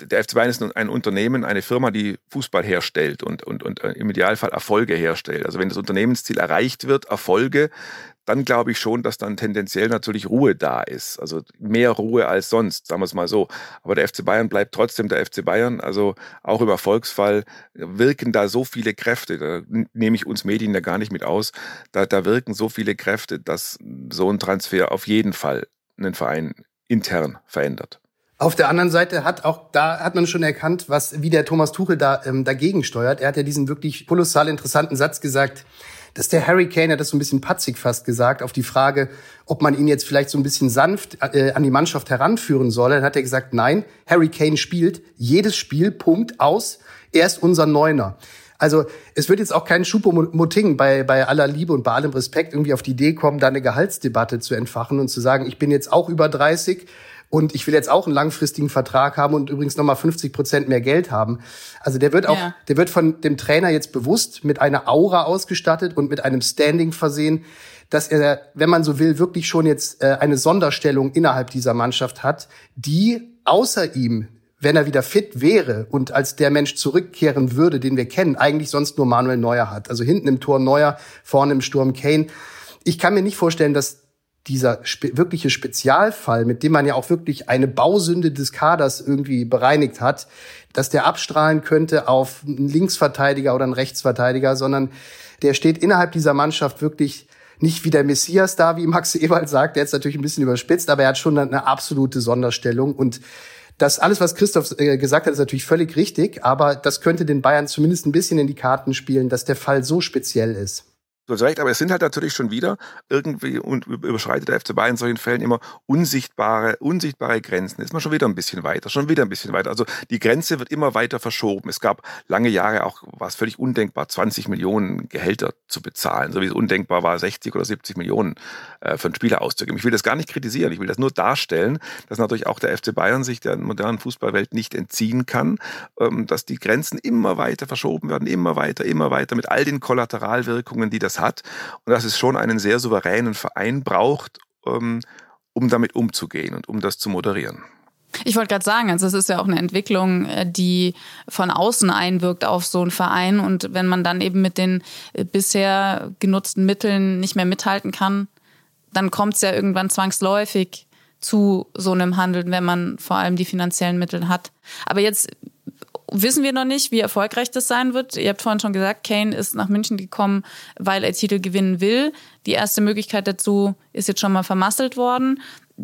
Der FC Bayern ist ein Unternehmen, eine Firma, die Fußball herstellt und, und, und äh, im Idealfall Erfolge herstellt. Also wenn das Unternehmensziel erreicht wird, Erfolge, dann glaube ich schon, dass dann tendenziell natürlich Ruhe da ist. Also mehr Ruhe als sonst, sagen wir es mal so. Aber der FC Bayern bleibt trotzdem der FC Bayern. Also auch im Erfolgsfall wirken da so viele Kräfte, da nehme ich uns Medien ja gar nicht mit aus, da, da wirken so viele Kräfte, dass so ein Transfer auf jeden Fall einen Verein intern verändert. Auf der anderen Seite hat auch da hat man schon erkannt, was wie der Thomas Tuchel da ähm, dagegen steuert. Er hat ja diesen wirklich kolossal interessanten Satz gesagt, dass der Harry Kane, hat das so ein bisschen patzig fast gesagt, auf die Frage, ob man ihn jetzt vielleicht so ein bisschen sanft äh, an die Mannschaft heranführen soll, dann hat er gesagt, nein, Harry Kane spielt jedes Spiel, Punkt, aus, er ist unser Neuner. Also es wird jetzt auch kein Schupomoting bei, bei aller Liebe und bei allem Respekt irgendwie auf die Idee kommen, da eine Gehaltsdebatte zu entfachen und zu sagen, ich bin jetzt auch über 30 und ich will jetzt auch einen langfristigen Vertrag haben und übrigens nochmal 50 Prozent mehr Geld haben. Also der wird auch, ja. der wird von dem Trainer jetzt bewusst mit einer Aura ausgestattet und mit einem Standing versehen, dass er, wenn man so will, wirklich schon jetzt äh, eine Sonderstellung innerhalb dieser Mannschaft hat, die außer ihm, wenn er wieder fit wäre und als der Mensch zurückkehren würde, den wir kennen, eigentlich sonst nur Manuel Neuer hat. Also hinten im Tor Neuer, vorne im Sturm Kane. Ich kann mir nicht vorstellen, dass dieser spe wirkliche Spezialfall, mit dem man ja auch wirklich eine Bausünde des Kaders irgendwie bereinigt hat, dass der abstrahlen könnte auf einen Linksverteidiger oder einen Rechtsverteidiger, sondern der steht innerhalb dieser Mannschaft wirklich nicht wie der Messias da, wie Max Ewald sagt, der ist natürlich ein bisschen überspitzt, aber er hat schon eine absolute Sonderstellung. Und das alles, was Christoph äh, gesagt hat, ist natürlich völlig richtig, aber das könnte den Bayern zumindest ein bisschen in die Karten spielen, dass der Fall so speziell ist. Du hast recht, aber es sind halt natürlich schon wieder irgendwie und überschreitet der FC Bayern in solchen Fällen immer unsichtbare, unsichtbare Grenzen. Ist man schon wieder ein bisschen weiter, schon wieder ein bisschen weiter. Also die Grenze wird immer weiter verschoben. Es gab lange Jahre auch, war es völlig undenkbar, 20 Millionen Gehälter zu bezahlen, so wie es undenkbar war, 60 oder 70 Millionen äh, für einen Spieler auszugeben. Ich will das gar nicht kritisieren, ich will das nur darstellen, dass natürlich auch der FC Bayern sich der modernen Fußballwelt nicht entziehen kann, ähm, dass die Grenzen immer weiter verschoben werden, immer weiter, immer weiter mit all den Kollateralwirkungen, die das das hat und dass es schon einen sehr souveränen Verein braucht, ähm, um damit umzugehen und um das zu moderieren. Ich wollte gerade sagen, also es ist ja auch eine Entwicklung, äh, die von außen einwirkt auf so einen Verein. Und wenn man dann eben mit den äh, bisher genutzten Mitteln nicht mehr mithalten kann, dann kommt es ja irgendwann zwangsläufig zu so einem Handeln, wenn man vor allem die finanziellen Mittel hat. Aber jetzt wissen wir noch nicht, wie erfolgreich das sein wird. Ihr habt vorhin schon gesagt, Kane ist nach München gekommen, weil er Titel gewinnen will. Die erste Möglichkeit dazu ist jetzt schon mal vermasselt worden.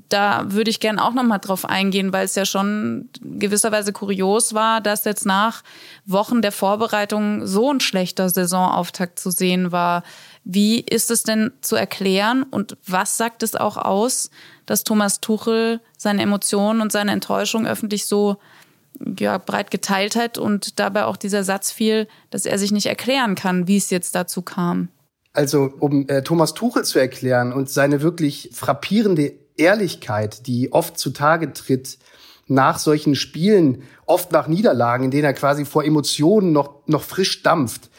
Da würde ich gerne auch noch mal drauf eingehen, weil es ja schon gewisserweise kurios war, dass jetzt nach Wochen der Vorbereitung so ein schlechter Saisonauftakt zu sehen war. Wie ist es denn zu erklären und was sagt es auch aus, dass Thomas Tuchel seine Emotionen und seine Enttäuschung öffentlich so ja, breit geteilt hat und dabei auch dieser Satz fiel, dass er sich nicht erklären kann, wie es jetzt dazu kam. Also, um äh, Thomas Tuchel zu erklären und seine wirklich frappierende Ehrlichkeit, die oft zutage tritt nach solchen Spielen, oft nach Niederlagen, in denen er quasi vor Emotionen noch, noch frisch dampft.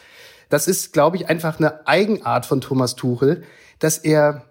Das ist, glaube ich, einfach eine Eigenart von Thomas Tuchel, dass er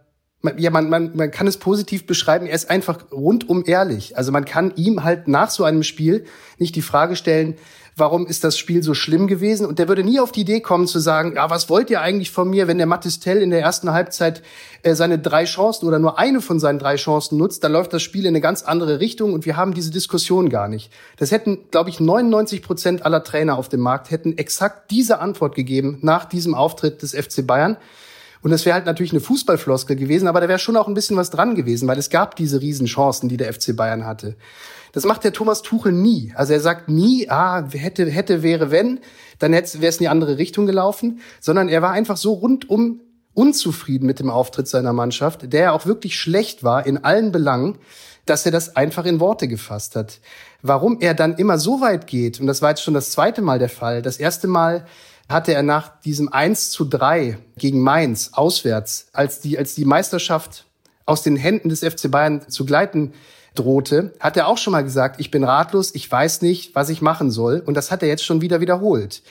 ja, man, man, man kann es positiv beschreiben, er ist einfach rundum ehrlich. Also man kann ihm halt nach so einem Spiel nicht die Frage stellen, warum ist das Spiel so schlimm gewesen? Und der würde nie auf die Idee kommen zu sagen, ja, was wollt ihr eigentlich von mir, wenn der Mattistell in der ersten Halbzeit äh, seine drei Chancen oder nur eine von seinen drei Chancen nutzt, dann läuft das Spiel in eine ganz andere Richtung und wir haben diese Diskussion gar nicht. Das hätten, glaube ich, 99 Prozent aller Trainer auf dem Markt hätten exakt diese Antwort gegeben nach diesem Auftritt des FC Bayern. Und das wäre halt natürlich eine Fußballfloskel gewesen, aber da wäre schon auch ein bisschen was dran gewesen, weil es gab diese Riesenchancen, die der FC Bayern hatte. Das macht der Thomas Tuchel nie. Also er sagt nie, ah, hätte, hätte, wäre, wenn, dann wäre es in die andere Richtung gelaufen, sondern er war einfach so rundum unzufrieden mit dem Auftritt seiner Mannschaft, der ja auch wirklich schlecht war in allen Belangen, dass er das einfach in Worte gefasst hat. Warum er dann immer so weit geht, und das war jetzt schon das zweite Mal der Fall, das erste Mal hatte er nach diesem 1 zu 3 gegen Mainz auswärts, als die, als die Meisterschaft aus den Händen des FC Bayern zu gleiten drohte, hat er auch schon mal gesagt, ich bin ratlos, ich weiß nicht, was ich machen soll. Und das hat er jetzt schon wieder wiederholt.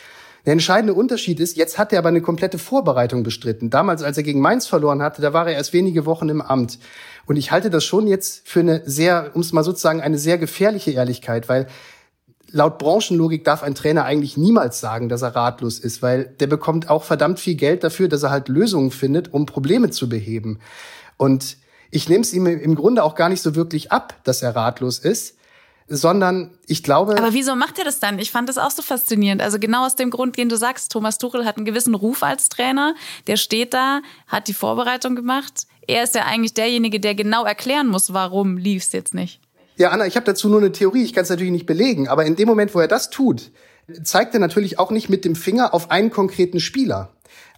Der entscheidende Unterschied ist, jetzt hat er aber eine komplette Vorbereitung bestritten. Damals, als er gegen Mainz verloren hatte, da war er erst wenige Wochen im Amt. Und ich halte das schon jetzt für eine sehr, um es mal sozusagen, eine sehr gefährliche Ehrlichkeit, weil laut Branchenlogik darf ein Trainer eigentlich niemals sagen, dass er ratlos ist, weil der bekommt auch verdammt viel Geld dafür, dass er halt Lösungen findet, um Probleme zu beheben. Und ich nehme es ihm im Grunde auch gar nicht so wirklich ab, dass er ratlos ist, sondern ich glaube. Aber wieso macht er das dann? Ich fand das auch so faszinierend. Also genau aus dem Grund, den du sagst, Thomas Tuchel hat einen gewissen Ruf als Trainer. Der steht da, hat die Vorbereitung gemacht. Er ist ja eigentlich derjenige, der genau erklären muss, warum lief es jetzt nicht. Ja, Anna, ich habe dazu nur eine Theorie. Ich kann es natürlich nicht belegen, aber in dem Moment, wo er das tut, zeigt er natürlich auch nicht mit dem Finger auf einen konkreten Spieler.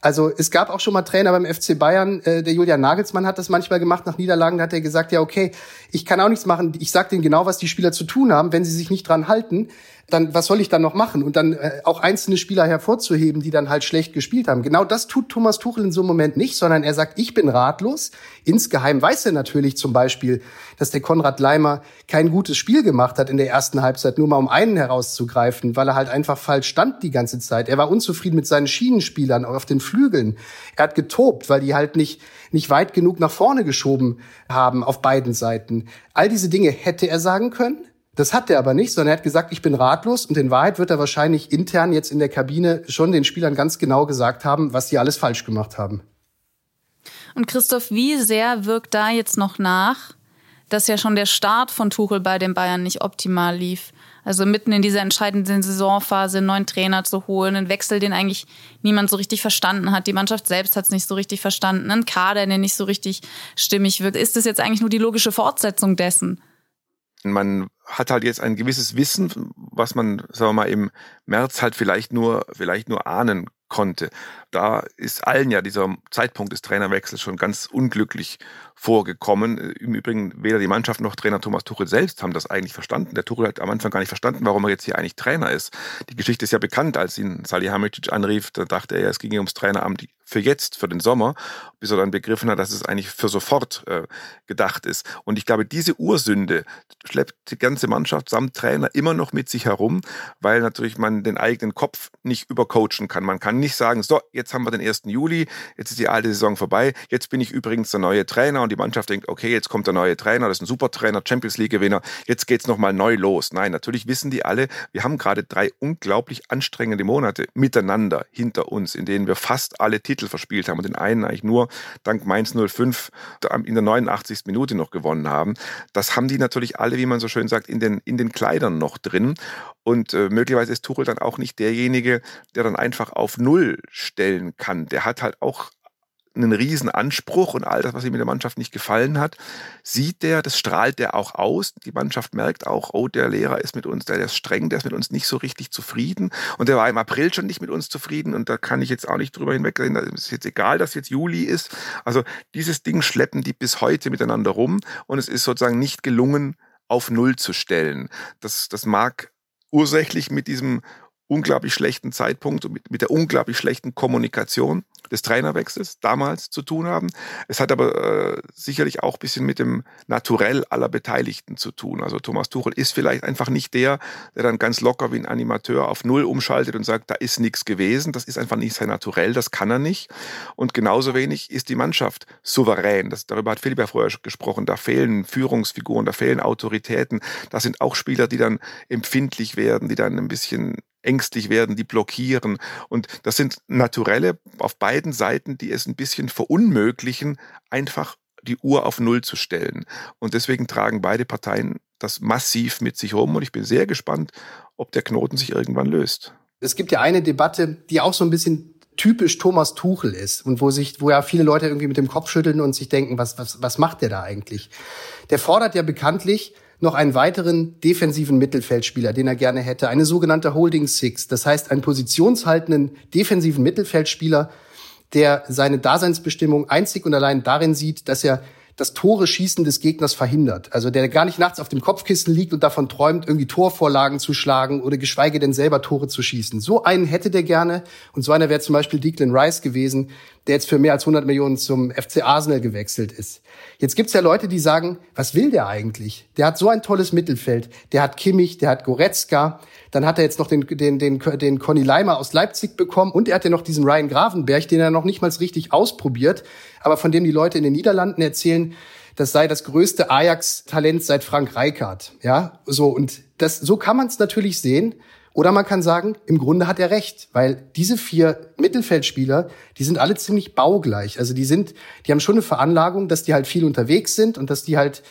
Also es gab auch schon mal Trainer beim FC Bayern, äh, der Julian Nagelsmann hat das manchmal gemacht nach Niederlagen, da hat er gesagt, ja okay, ich kann auch nichts machen, ich sag denen genau, was die Spieler zu tun haben, wenn sie sich nicht dran halten, dann was soll ich dann noch machen? Und dann äh, auch einzelne Spieler hervorzuheben, die dann halt schlecht gespielt haben. Genau das tut Thomas Tuchel in so einem Moment nicht, sondern er sagt, ich bin ratlos. Insgeheim weiß er natürlich zum Beispiel, dass der Konrad Leimer kein gutes Spiel gemacht hat in der ersten Halbzeit, nur mal um einen herauszugreifen, weil er halt einfach falsch stand die ganze Zeit. Er war unzufrieden mit seinen Schienenspielern auf den Flügeln. Er hat getobt, weil die halt nicht, nicht weit genug nach vorne geschoben haben auf beiden Seiten. All diese Dinge hätte er sagen können. Das hat er aber nicht, sondern er hat gesagt, ich bin ratlos und in Wahrheit wird er wahrscheinlich intern jetzt in der Kabine schon den Spielern ganz genau gesagt haben, was sie alles falsch gemacht haben. Und Christoph, wie sehr wirkt da jetzt noch nach, dass ja schon der Start von Tuchel bei den Bayern nicht optimal lief? Also mitten in dieser entscheidenden Saisonphase einen neuen Trainer zu holen, einen Wechsel, den eigentlich niemand so richtig verstanden hat. Die Mannschaft selbst hat es nicht so richtig verstanden, einen Kader, der nicht so richtig stimmig wirkt. Ist das jetzt eigentlich nur die logische Fortsetzung dessen? Man hat halt jetzt ein gewisses Wissen, was man, sagen wir mal, im März halt vielleicht nur, vielleicht nur ahnen konnte. Da ist allen ja dieser Zeitpunkt des Trainerwechsels schon ganz unglücklich vorgekommen. Im Übrigen weder die Mannschaft noch Trainer Thomas Tuchel selbst haben das eigentlich verstanden. Der Tuchel hat am Anfang gar nicht verstanden, warum er jetzt hier eigentlich Trainer ist. Die Geschichte ist ja bekannt, als ihn Salihamidzic anrief, da dachte er, es ginge ums Traineramt für jetzt, für den Sommer, bis er dann begriffen hat, dass es eigentlich für sofort äh, gedacht ist. Und ich glaube, diese Ursünde schleppt die ganze Mannschaft samt Trainer immer noch mit sich herum, weil natürlich man den eigenen Kopf nicht übercoachen kann. Man kann nicht sagen, so, jetzt haben wir den 1. Juli, jetzt ist die alte Saison vorbei, jetzt bin ich übrigens der neue Trainer und die Mannschaft denkt, okay, jetzt kommt der neue Trainer, das ist ein super Trainer, Champions League Gewinner, jetzt geht's nochmal neu los. Nein, natürlich wissen die alle, wir haben gerade drei unglaublich anstrengende Monate miteinander hinter uns, in denen wir fast alle Titel verspielt haben und den einen eigentlich nur dank Mainz 05 in der 89. Minute noch gewonnen haben. Das haben die natürlich alle, wie man so schön sagt, in den, in den Kleidern noch drin. Und äh, möglicherweise ist Tuchel dann auch nicht derjenige, der dann einfach auf Null stellen kann. Der hat halt auch einen riesen Anspruch und all das, was ihm in der Mannschaft nicht gefallen hat, sieht der, das strahlt der auch aus. Die Mannschaft merkt auch, oh, der Lehrer ist mit uns, der, ist streng, der ist mit uns nicht so richtig zufrieden. Und der war im April schon nicht mit uns zufrieden und da kann ich jetzt auch nicht drüber hinweggehen. Es ist jetzt egal, dass jetzt Juli ist. Also dieses Ding schleppen die bis heute miteinander rum und es ist sozusagen nicht gelungen, auf Null zu stellen. Das, das mag ursächlich mit diesem unglaublich schlechten Zeitpunkt und mit, mit der unglaublich schlechten Kommunikation des Trainerwechsels damals zu tun haben. Es hat aber äh, sicherlich auch bisschen mit dem Naturell aller Beteiligten zu tun. Also Thomas Tuchel ist vielleicht einfach nicht der, der dann ganz locker wie ein Animateur auf Null umschaltet und sagt, da ist nichts gewesen. Das ist einfach nicht sein Naturell, das kann er nicht. Und genauso wenig ist die Mannschaft souverän. Das, darüber hat Philipp ja vorher gesprochen. Da fehlen Führungsfiguren, da fehlen Autoritäten. Da sind auch Spieler, die dann empfindlich werden, die dann ein bisschen ängstlich werden, die blockieren. Und das sind Naturelle auf beiden Seiten, die es ein bisschen verunmöglichen, einfach die Uhr auf Null zu stellen. Und deswegen tragen beide Parteien das massiv mit sich rum. Und ich bin sehr gespannt, ob der Knoten sich irgendwann löst. Es gibt ja eine Debatte, die auch so ein bisschen typisch Thomas Tuchel ist und wo sich, wo ja viele Leute irgendwie mit dem Kopf schütteln und sich denken, was, was, was macht der da eigentlich? Der fordert ja bekanntlich, noch einen weiteren defensiven Mittelfeldspieler, den er gerne hätte, eine sogenannte Holding Six, das heißt einen positionshaltenden defensiven Mittelfeldspieler, der seine Daseinsbestimmung einzig und allein darin sieht, dass er das Tore schießen des Gegners verhindert. Also der gar nicht nachts auf dem Kopfkissen liegt und davon träumt, irgendwie Torvorlagen zu schlagen oder geschweige denn selber Tore zu schießen. So einen hätte der gerne und so einer wäre zum Beispiel Declan Rice gewesen, der jetzt für mehr als 100 Millionen zum FC Arsenal gewechselt ist. Jetzt gibt's ja Leute, die sagen, was will der eigentlich? Der hat so ein tolles Mittelfeld. Der hat Kimmich, der hat Goretzka, dann hat er jetzt noch den, den, den, den Conny Leimer aus Leipzig bekommen und er hat ja noch diesen Ryan Gravenberg, den er noch nicht mal richtig ausprobiert, aber von dem die Leute in den Niederlanden erzählen, das sei das größte Ajax-Talent seit Frank Reichardt. Ja, so und das, so kann man es natürlich sehen. Oder man kann sagen, im Grunde hat er recht, weil diese vier Mittelfeldspieler, die sind alle ziemlich baugleich. Also die sind, die haben schon eine Veranlagung, dass die halt viel unterwegs sind und dass die halt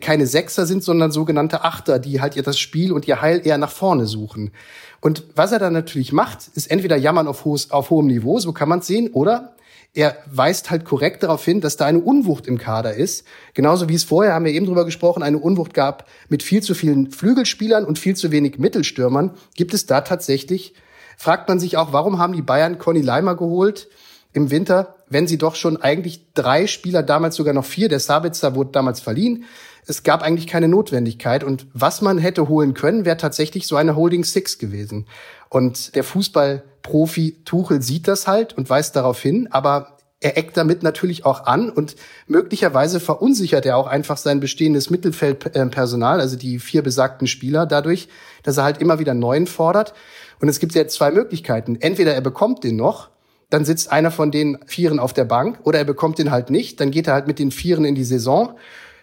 keine Sechser sind, sondern sogenannte Achter, die halt ihr das Spiel und ihr Heil eher nach vorne suchen. Und was er dann natürlich macht, ist entweder jammern auf, hohes, auf hohem Niveau, so kann man es sehen, oder er weist halt korrekt darauf hin, dass da eine Unwucht im Kader ist. Genauso wie es vorher, haben wir eben drüber gesprochen, eine Unwucht gab mit viel zu vielen Flügelspielern und viel zu wenig Mittelstürmern, gibt es da tatsächlich, fragt man sich auch, warum haben die Bayern Conny Leimer geholt im Winter, wenn sie doch schon eigentlich drei Spieler, damals sogar noch vier, der Sabitzer wurde damals verliehen, es gab eigentlich keine Notwendigkeit. Und was man hätte holen können, wäre tatsächlich so eine Holding Six gewesen. Und der Fußballprofi Tuchel sieht das halt und weist darauf hin, aber er eckt damit natürlich auch an und möglicherweise verunsichert er auch einfach sein bestehendes Mittelfeldpersonal, also die vier besagten Spieler, dadurch, dass er halt immer wieder neuen fordert. Und es gibt jetzt zwei Möglichkeiten. Entweder er bekommt den noch, dann sitzt einer von den Vieren auf der Bank, oder er bekommt den halt nicht, dann geht er halt mit den Vieren in die Saison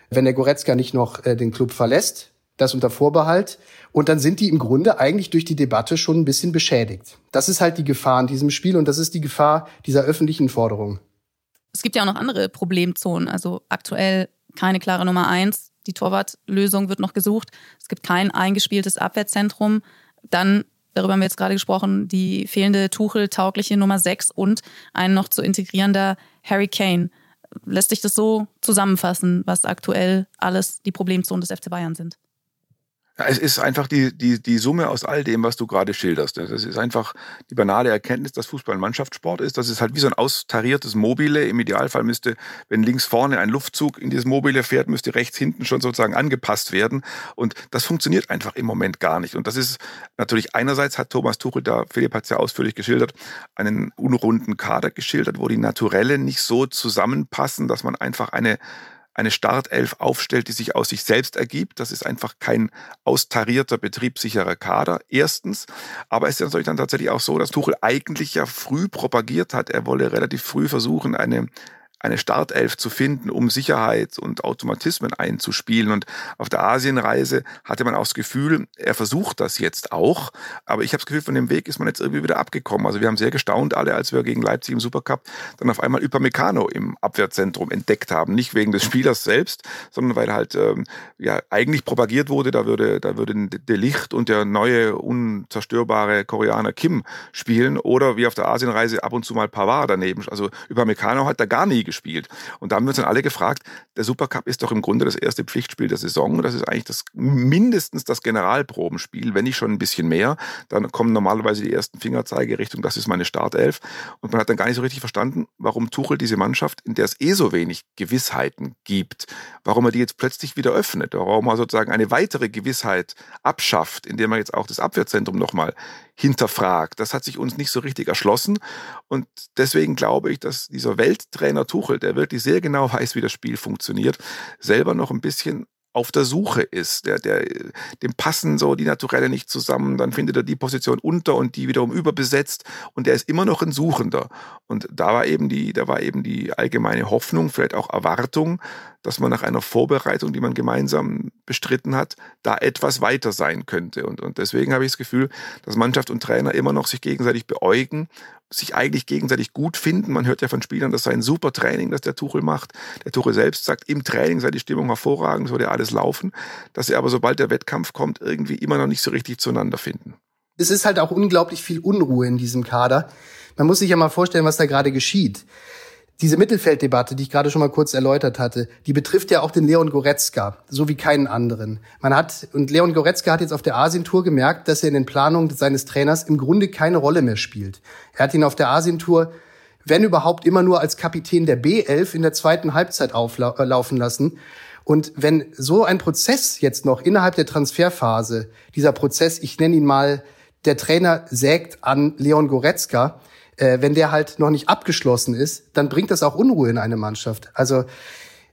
wenn der Goretzka nicht noch äh, den Club verlässt, das unter Vorbehalt. Und dann sind die im Grunde eigentlich durch die Debatte schon ein bisschen beschädigt. Das ist halt die Gefahr in diesem Spiel und das ist die Gefahr dieser öffentlichen Forderung. Es gibt ja auch noch andere Problemzonen. Also aktuell keine klare Nummer eins. Die Torwartlösung wird noch gesucht. Es gibt kein eingespieltes Abwehrzentrum. Dann, darüber haben wir jetzt gerade gesprochen, die fehlende Tuchel-taugliche Nummer sechs und ein noch zu integrierender Harry Kane lässt sich das so zusammenfassen, was aktuell alles die Problemzonen des FC Bayern sind? Ja, es ist einfach die, die, die Summe aus all dem, was du gerade schilderst. Das ist einfach die banale Erkenntnis, dass Fußball ein Mannschaftssport ist. Das ist halt wie so ein austariertes Mobile. Im Idealfall müsste, wenn links vorne ein Luftzug in dieses Mobile fährt, müsste rechts hinten schon sozusagen angepasst werden. Und das funktioniert einfach im Moment gar nicht. Und das ist natürlich einerseits hat Thomas Tuchel da, Philipp hat es ja ausführlich geschildert, einen unrunden Kader geschildert, wo die Naturelle nicht so zusammenpassen, dass man einfach eine eine Startelf aufstellt, die sich aus sich selbst ergibt. Das ist einfach kein austarierter, betriebssicherer Kader. Erstens. Aber es ist natürlich dann tatsächlich auch so, dass Tuchel eigentlich ja früh propagiert hat, er wolle relativ früh versuchen, eine eine Startelf zu finden, um Sicherheit und Automatismen einzuspielen. Und auf der Asienreise hatte man auch das Gefühl, er versucht das jetzt auch. Aber ich habe das Gefühl, von dem Weg ist man jetzt irgendwie wieder abgekommen. Also wir haben sehr gestaunt alle, als wir gegen Leipzig im Supercup dann auf einmal Upamecano im Abwehrzentrum entdeckt haben. Nicht wegen des Spielers selbst, sondern weil halt ähm, ja eigentlich propagiert wurde, da würde, da würden der Licht und der neue, unzerstörbare Koreaner Kim spielen. Oder wie auf der Asienreise ab und zu mal Pavard daneben. Also Upamecano hat da gar nie gespielt. Und da haben wir uns dann alle gefragt, der Supercup ist doch im Grunde das erste Pflichtspiel der Saison. Das ist eigentlich das mindestens das Generalprobenspiel, wenn nicht schon ein bisschen mehr. Dann kommen normalerweise die ersten Fingerzeige Richtung, das ist meine Startelf. Und man hat dann gar nicht so richtig verstanden, warum Tuchel diese Mannschaft, in der es eh so wenig Gewissheiten gibt, warum er die jetzt plötzlich wieder öffnet, warum er sozusagen eine weitere Gewissheit abschafft, indem er jetzt auch das Abwehrzentrum nochmal hinterfragt. Das hat sich uns nicht so richtig erschlossen. Und deswegen glaube ich, dass dieser Welttrainer Tuchel, der wirklich sehr genau weiß, wie das Spiel funktioniert, selber noch ein bisschen auf der Suche ist. Der, der, dem passen so die Naturelle nicht zusammen, dann findet er die Position unter und die wiederum überbesetzt und er ist immer noch ein Suchender. Und da war eben die, da war eben die allgemeine Hoffnung, vielleicht auch Erwartung, dass man nach einer Vorbereitung, die man gemeinsam bestritten hat, da etwas weiter sein könnte. Und, und deswegen habe ich das Gefühl, dass Mannschaft und Trainer immer noch sich gegenseitig beäugen, sich eigentlich gegenseitig gut finden. Man hört ja von Spielern, das sei ein super Training, das der Tuchel macht. Der Tuchel selbst sagt, im Training sei die Stimmung hervorragend, würde alles laufen. Dass sie aber, sobald der Wettkampf kommt, irgendwie immer noch nicht so richtig zueinander finden. Es ist halt auch unglaublich viel Unruhe in diesem Kader. Man muss sich ja mal vorstellen, was da gerade geschieht diese Mittelfelddebatte, die ich gerade schon mal kurz erläutert hatte, die betrifft ja auch den Leon Goretzka, so wie keinen anderen. Man hat, und Leon Goretzka hat jetzt auf der Asientour gemerkt, dass er in den Planungen seines Trainers im Grunde keine Rolle mehr spielt. Er hat ihn auf der Asientour, wenn überhaupt, immer nur als Kapitän der B11 in der zweiten Halbzeit auflaufen lassen. Und wenn so ein Prozess jetzt noch innerhalb der Transferphase, dieser Prozess, ich nenne ihn mal, der Trainer sägt an Leon Goretzka, äh, wenn der halt noch nicht abgeschlossen ist, dann bringt das auch Unruhe in eine Mannschaft. Also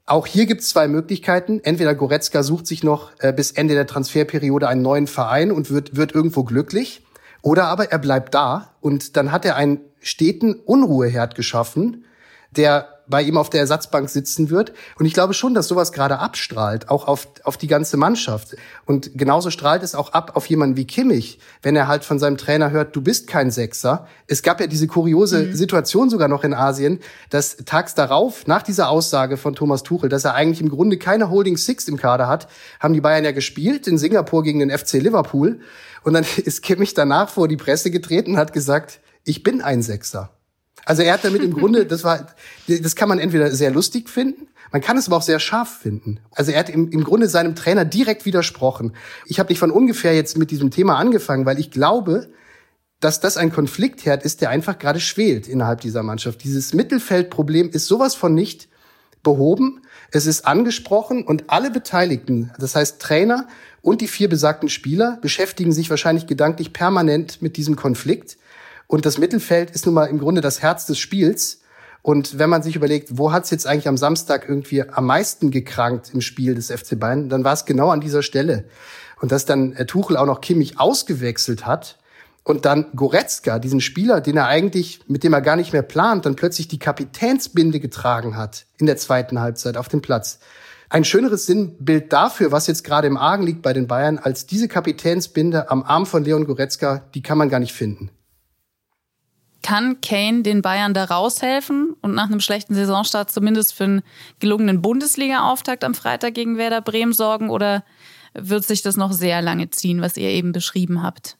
auch hier gibt es zwei Möglichkeiten. Entweder Goretzka sucht sich noch äh, bis Ende der Transferperiode einen neuen Verein und wird, wird irgendwo glücklich. Oder aber er bleibt da und dann hat er einen steten Unruheherd geschaffen, der bei ihm auf der Ersatzbank sitzen wird. Und ich glaube schon, dass sowas gerade abstrahlt, auch auf, auf die ganze Mannschaft. Und genauso strahlt es auch ab auf jemanden wie Kimmich, wenn er halt von seinem Trainer hört, du bist kein Sechser. Es gab ja diese kuriose mhm. Situation sogar noch in Asien, dass tags darauf, nach dieser Aussage von Thomas Tuchel, dass er eigentlich im Grunde keine Holding Six im Kader hat, haben die Bayern ja gespielt in Singapur gegen den FC Liverpool. Und dann ist Kimmich danach vor die Presse getreten und hat gesagt, ich bin ein Sechser. Also er hat damit im Grunde, das war, das kann man entweder sehr lustig finden, man kann es aber auch sehr scharf finden. Also er hat im, im Grunde seinem Trainer direkt widersprochen. Ich habe nicht von ungefähr jetzt mit diesem Thema angefangen, weil ich glaube, dass das ein Konfliktherd ist, der einfach gerade schwelt innerhalb dieser Mannschaft. Dieses Mittelfeldproblem ist sowas von nicht behoben. Es ist angesprochen und alle Beteiligten, das heißt Trainer und die vier besagten Spieler, beschäftigen sich wahrscheinlich gedanklich permanent mit diesem Konflikt. Und das Mittelfeld ist nun mal im Grunde das Herz des Spiels. Und wenn man sich überlegt, wo hat es jetzt eigentlich am Samstag irgendwie am meisten gekrankt im Spiel des FC Bayern, dann war es genau an dieser Stelle. Und dass dann äh, Tuchel auch noch Kimmich ausgewechselt hat und dann Goretzka, diesen Spieler, den er eigentlich, mit dem er gar nicht mehr plant, dann plötzlich die Kapitänsbinde getragen hat in der zweiten Halbzeit auf dem Platz. Ein schöneres Sinnbild dafür, was jetzt gerade im Argen liegt bei den Bayern, als diese Kapitänsbinde am Arm von Leon Goretzka, die kann man gar nicht finden. Kann Kane den Bayern da raushelfen und nach einem schlechten Saisonstart zumindest für einen gelungenen Bundesliga-Auftakt am Freitag gegen Werder Bremen sorgen oder wird sich das noch sehr lange ziehen, was ihr eben beschrieben habt?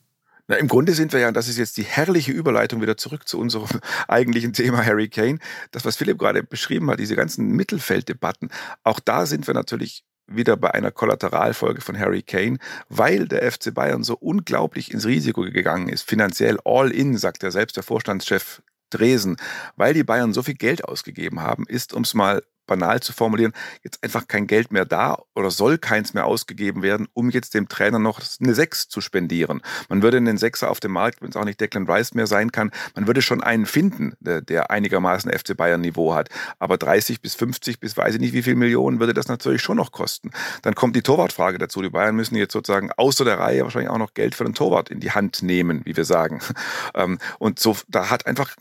Na, Im Grunde sind wir ja, und das ist jetzt die herrliche Überleitung wieder zurück zu unserem eigentlichen Thema Harry Kane, das, was Philipp gerade beschrieben hat, diese ganzen Mittelfelddebatten, auch da sind wir natürlich wieder bei einer Kollateralfolge von Harry Kane, weil der FC Bayern so unglaublich ins Risiko gegangen ist, finanziell all in, sagt er selbst, der Vorstandschef Dresen, weil die Bayern so viel Geld ausgegeben haben, ist, um es mal banal zu formulieren, jetzt einfach kein Geld mehr da oder soll keins mehr ausgegeben werden, um jetzt dem Trainer noch eine Sechs zu spendieren. Man würde einen Sechser auf dem Markt, wenn es auch nicht Declan Rice mehr sein kann, man würde schon einen finden, der, einigermaßen FC Bayern Niveau hat. Aber 30 bis 50 bis weiß ich nicht wie viel Millionen würde das natürlich schon noch kosten. Dann kommt die Torwartfrage dazu. Die Bayern müssen jetzt sozusagen außer der Reihe wahrscheinlich auch noch Geld für den Torwart in die Hand nehmen, wie wir sagen. Ähm, und so, da hat einfach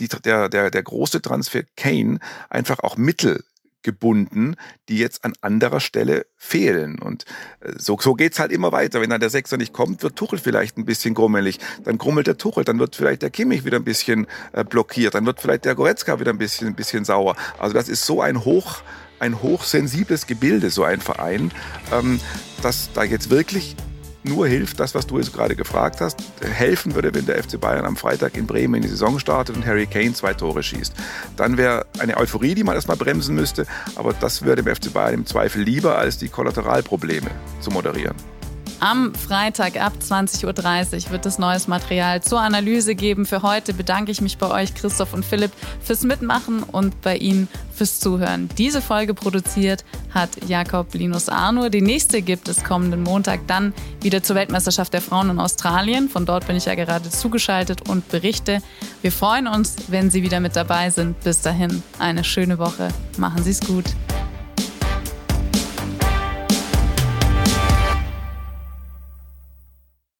die, der, der, der große Transfer Kane einfach auch Mittel gebunden, die jetzt an anderer Stelle fehlen. Und äh, so, so geht's halt immer weiter. Wenn dann der Sechser nicht kommt, wird Tuchel vielleicht ein bisschen grummelig. Dann grummelt der Tuchel, dann wird vielleicht der Kimmich wieder ein bisschen äh, blockiert, dann wird vielleicht der Goretzka wieder ein bisschen, ein bisschen sauer. Also das ist so ein hoch, ein hochsensibles Gebilde, so ein Verein, ähm, dass da jetzt wirklich nur hilft das, was du jetzt gerade gefragt hast. Helfen würde, wenn der FC Bayern am Freitag in Bremen in die Saison startet und Harry Kane zwei Tore schießt. Dann wäre eine Euphorie, die man erstmal bremsen müsste, aber das würde dem FC Bayern im Zweifel lieber, als die Kollateralprobleme zu moderieren. Am Freitag ab 20.30 Uhr wird es neues Material zur Analyse geben. Für heute bedanke ich mich bei euch, Christoph und Philipp, fürs Mitmachen und bei Ihnen fürs Zuhören. Diese Folge produziert hat Jakob Linus Arnur. Die nächste gibt es kommenden Montag dann wieder zur Weltmeisterschaft der Frauen in Australien. Von dort bin ich ja gerade zugeschaltet und berichte. Wir freuen uns, wenn Sie wieder mit dabei sind. Bis dahin eine schöne Woche. Machen Sie es gut.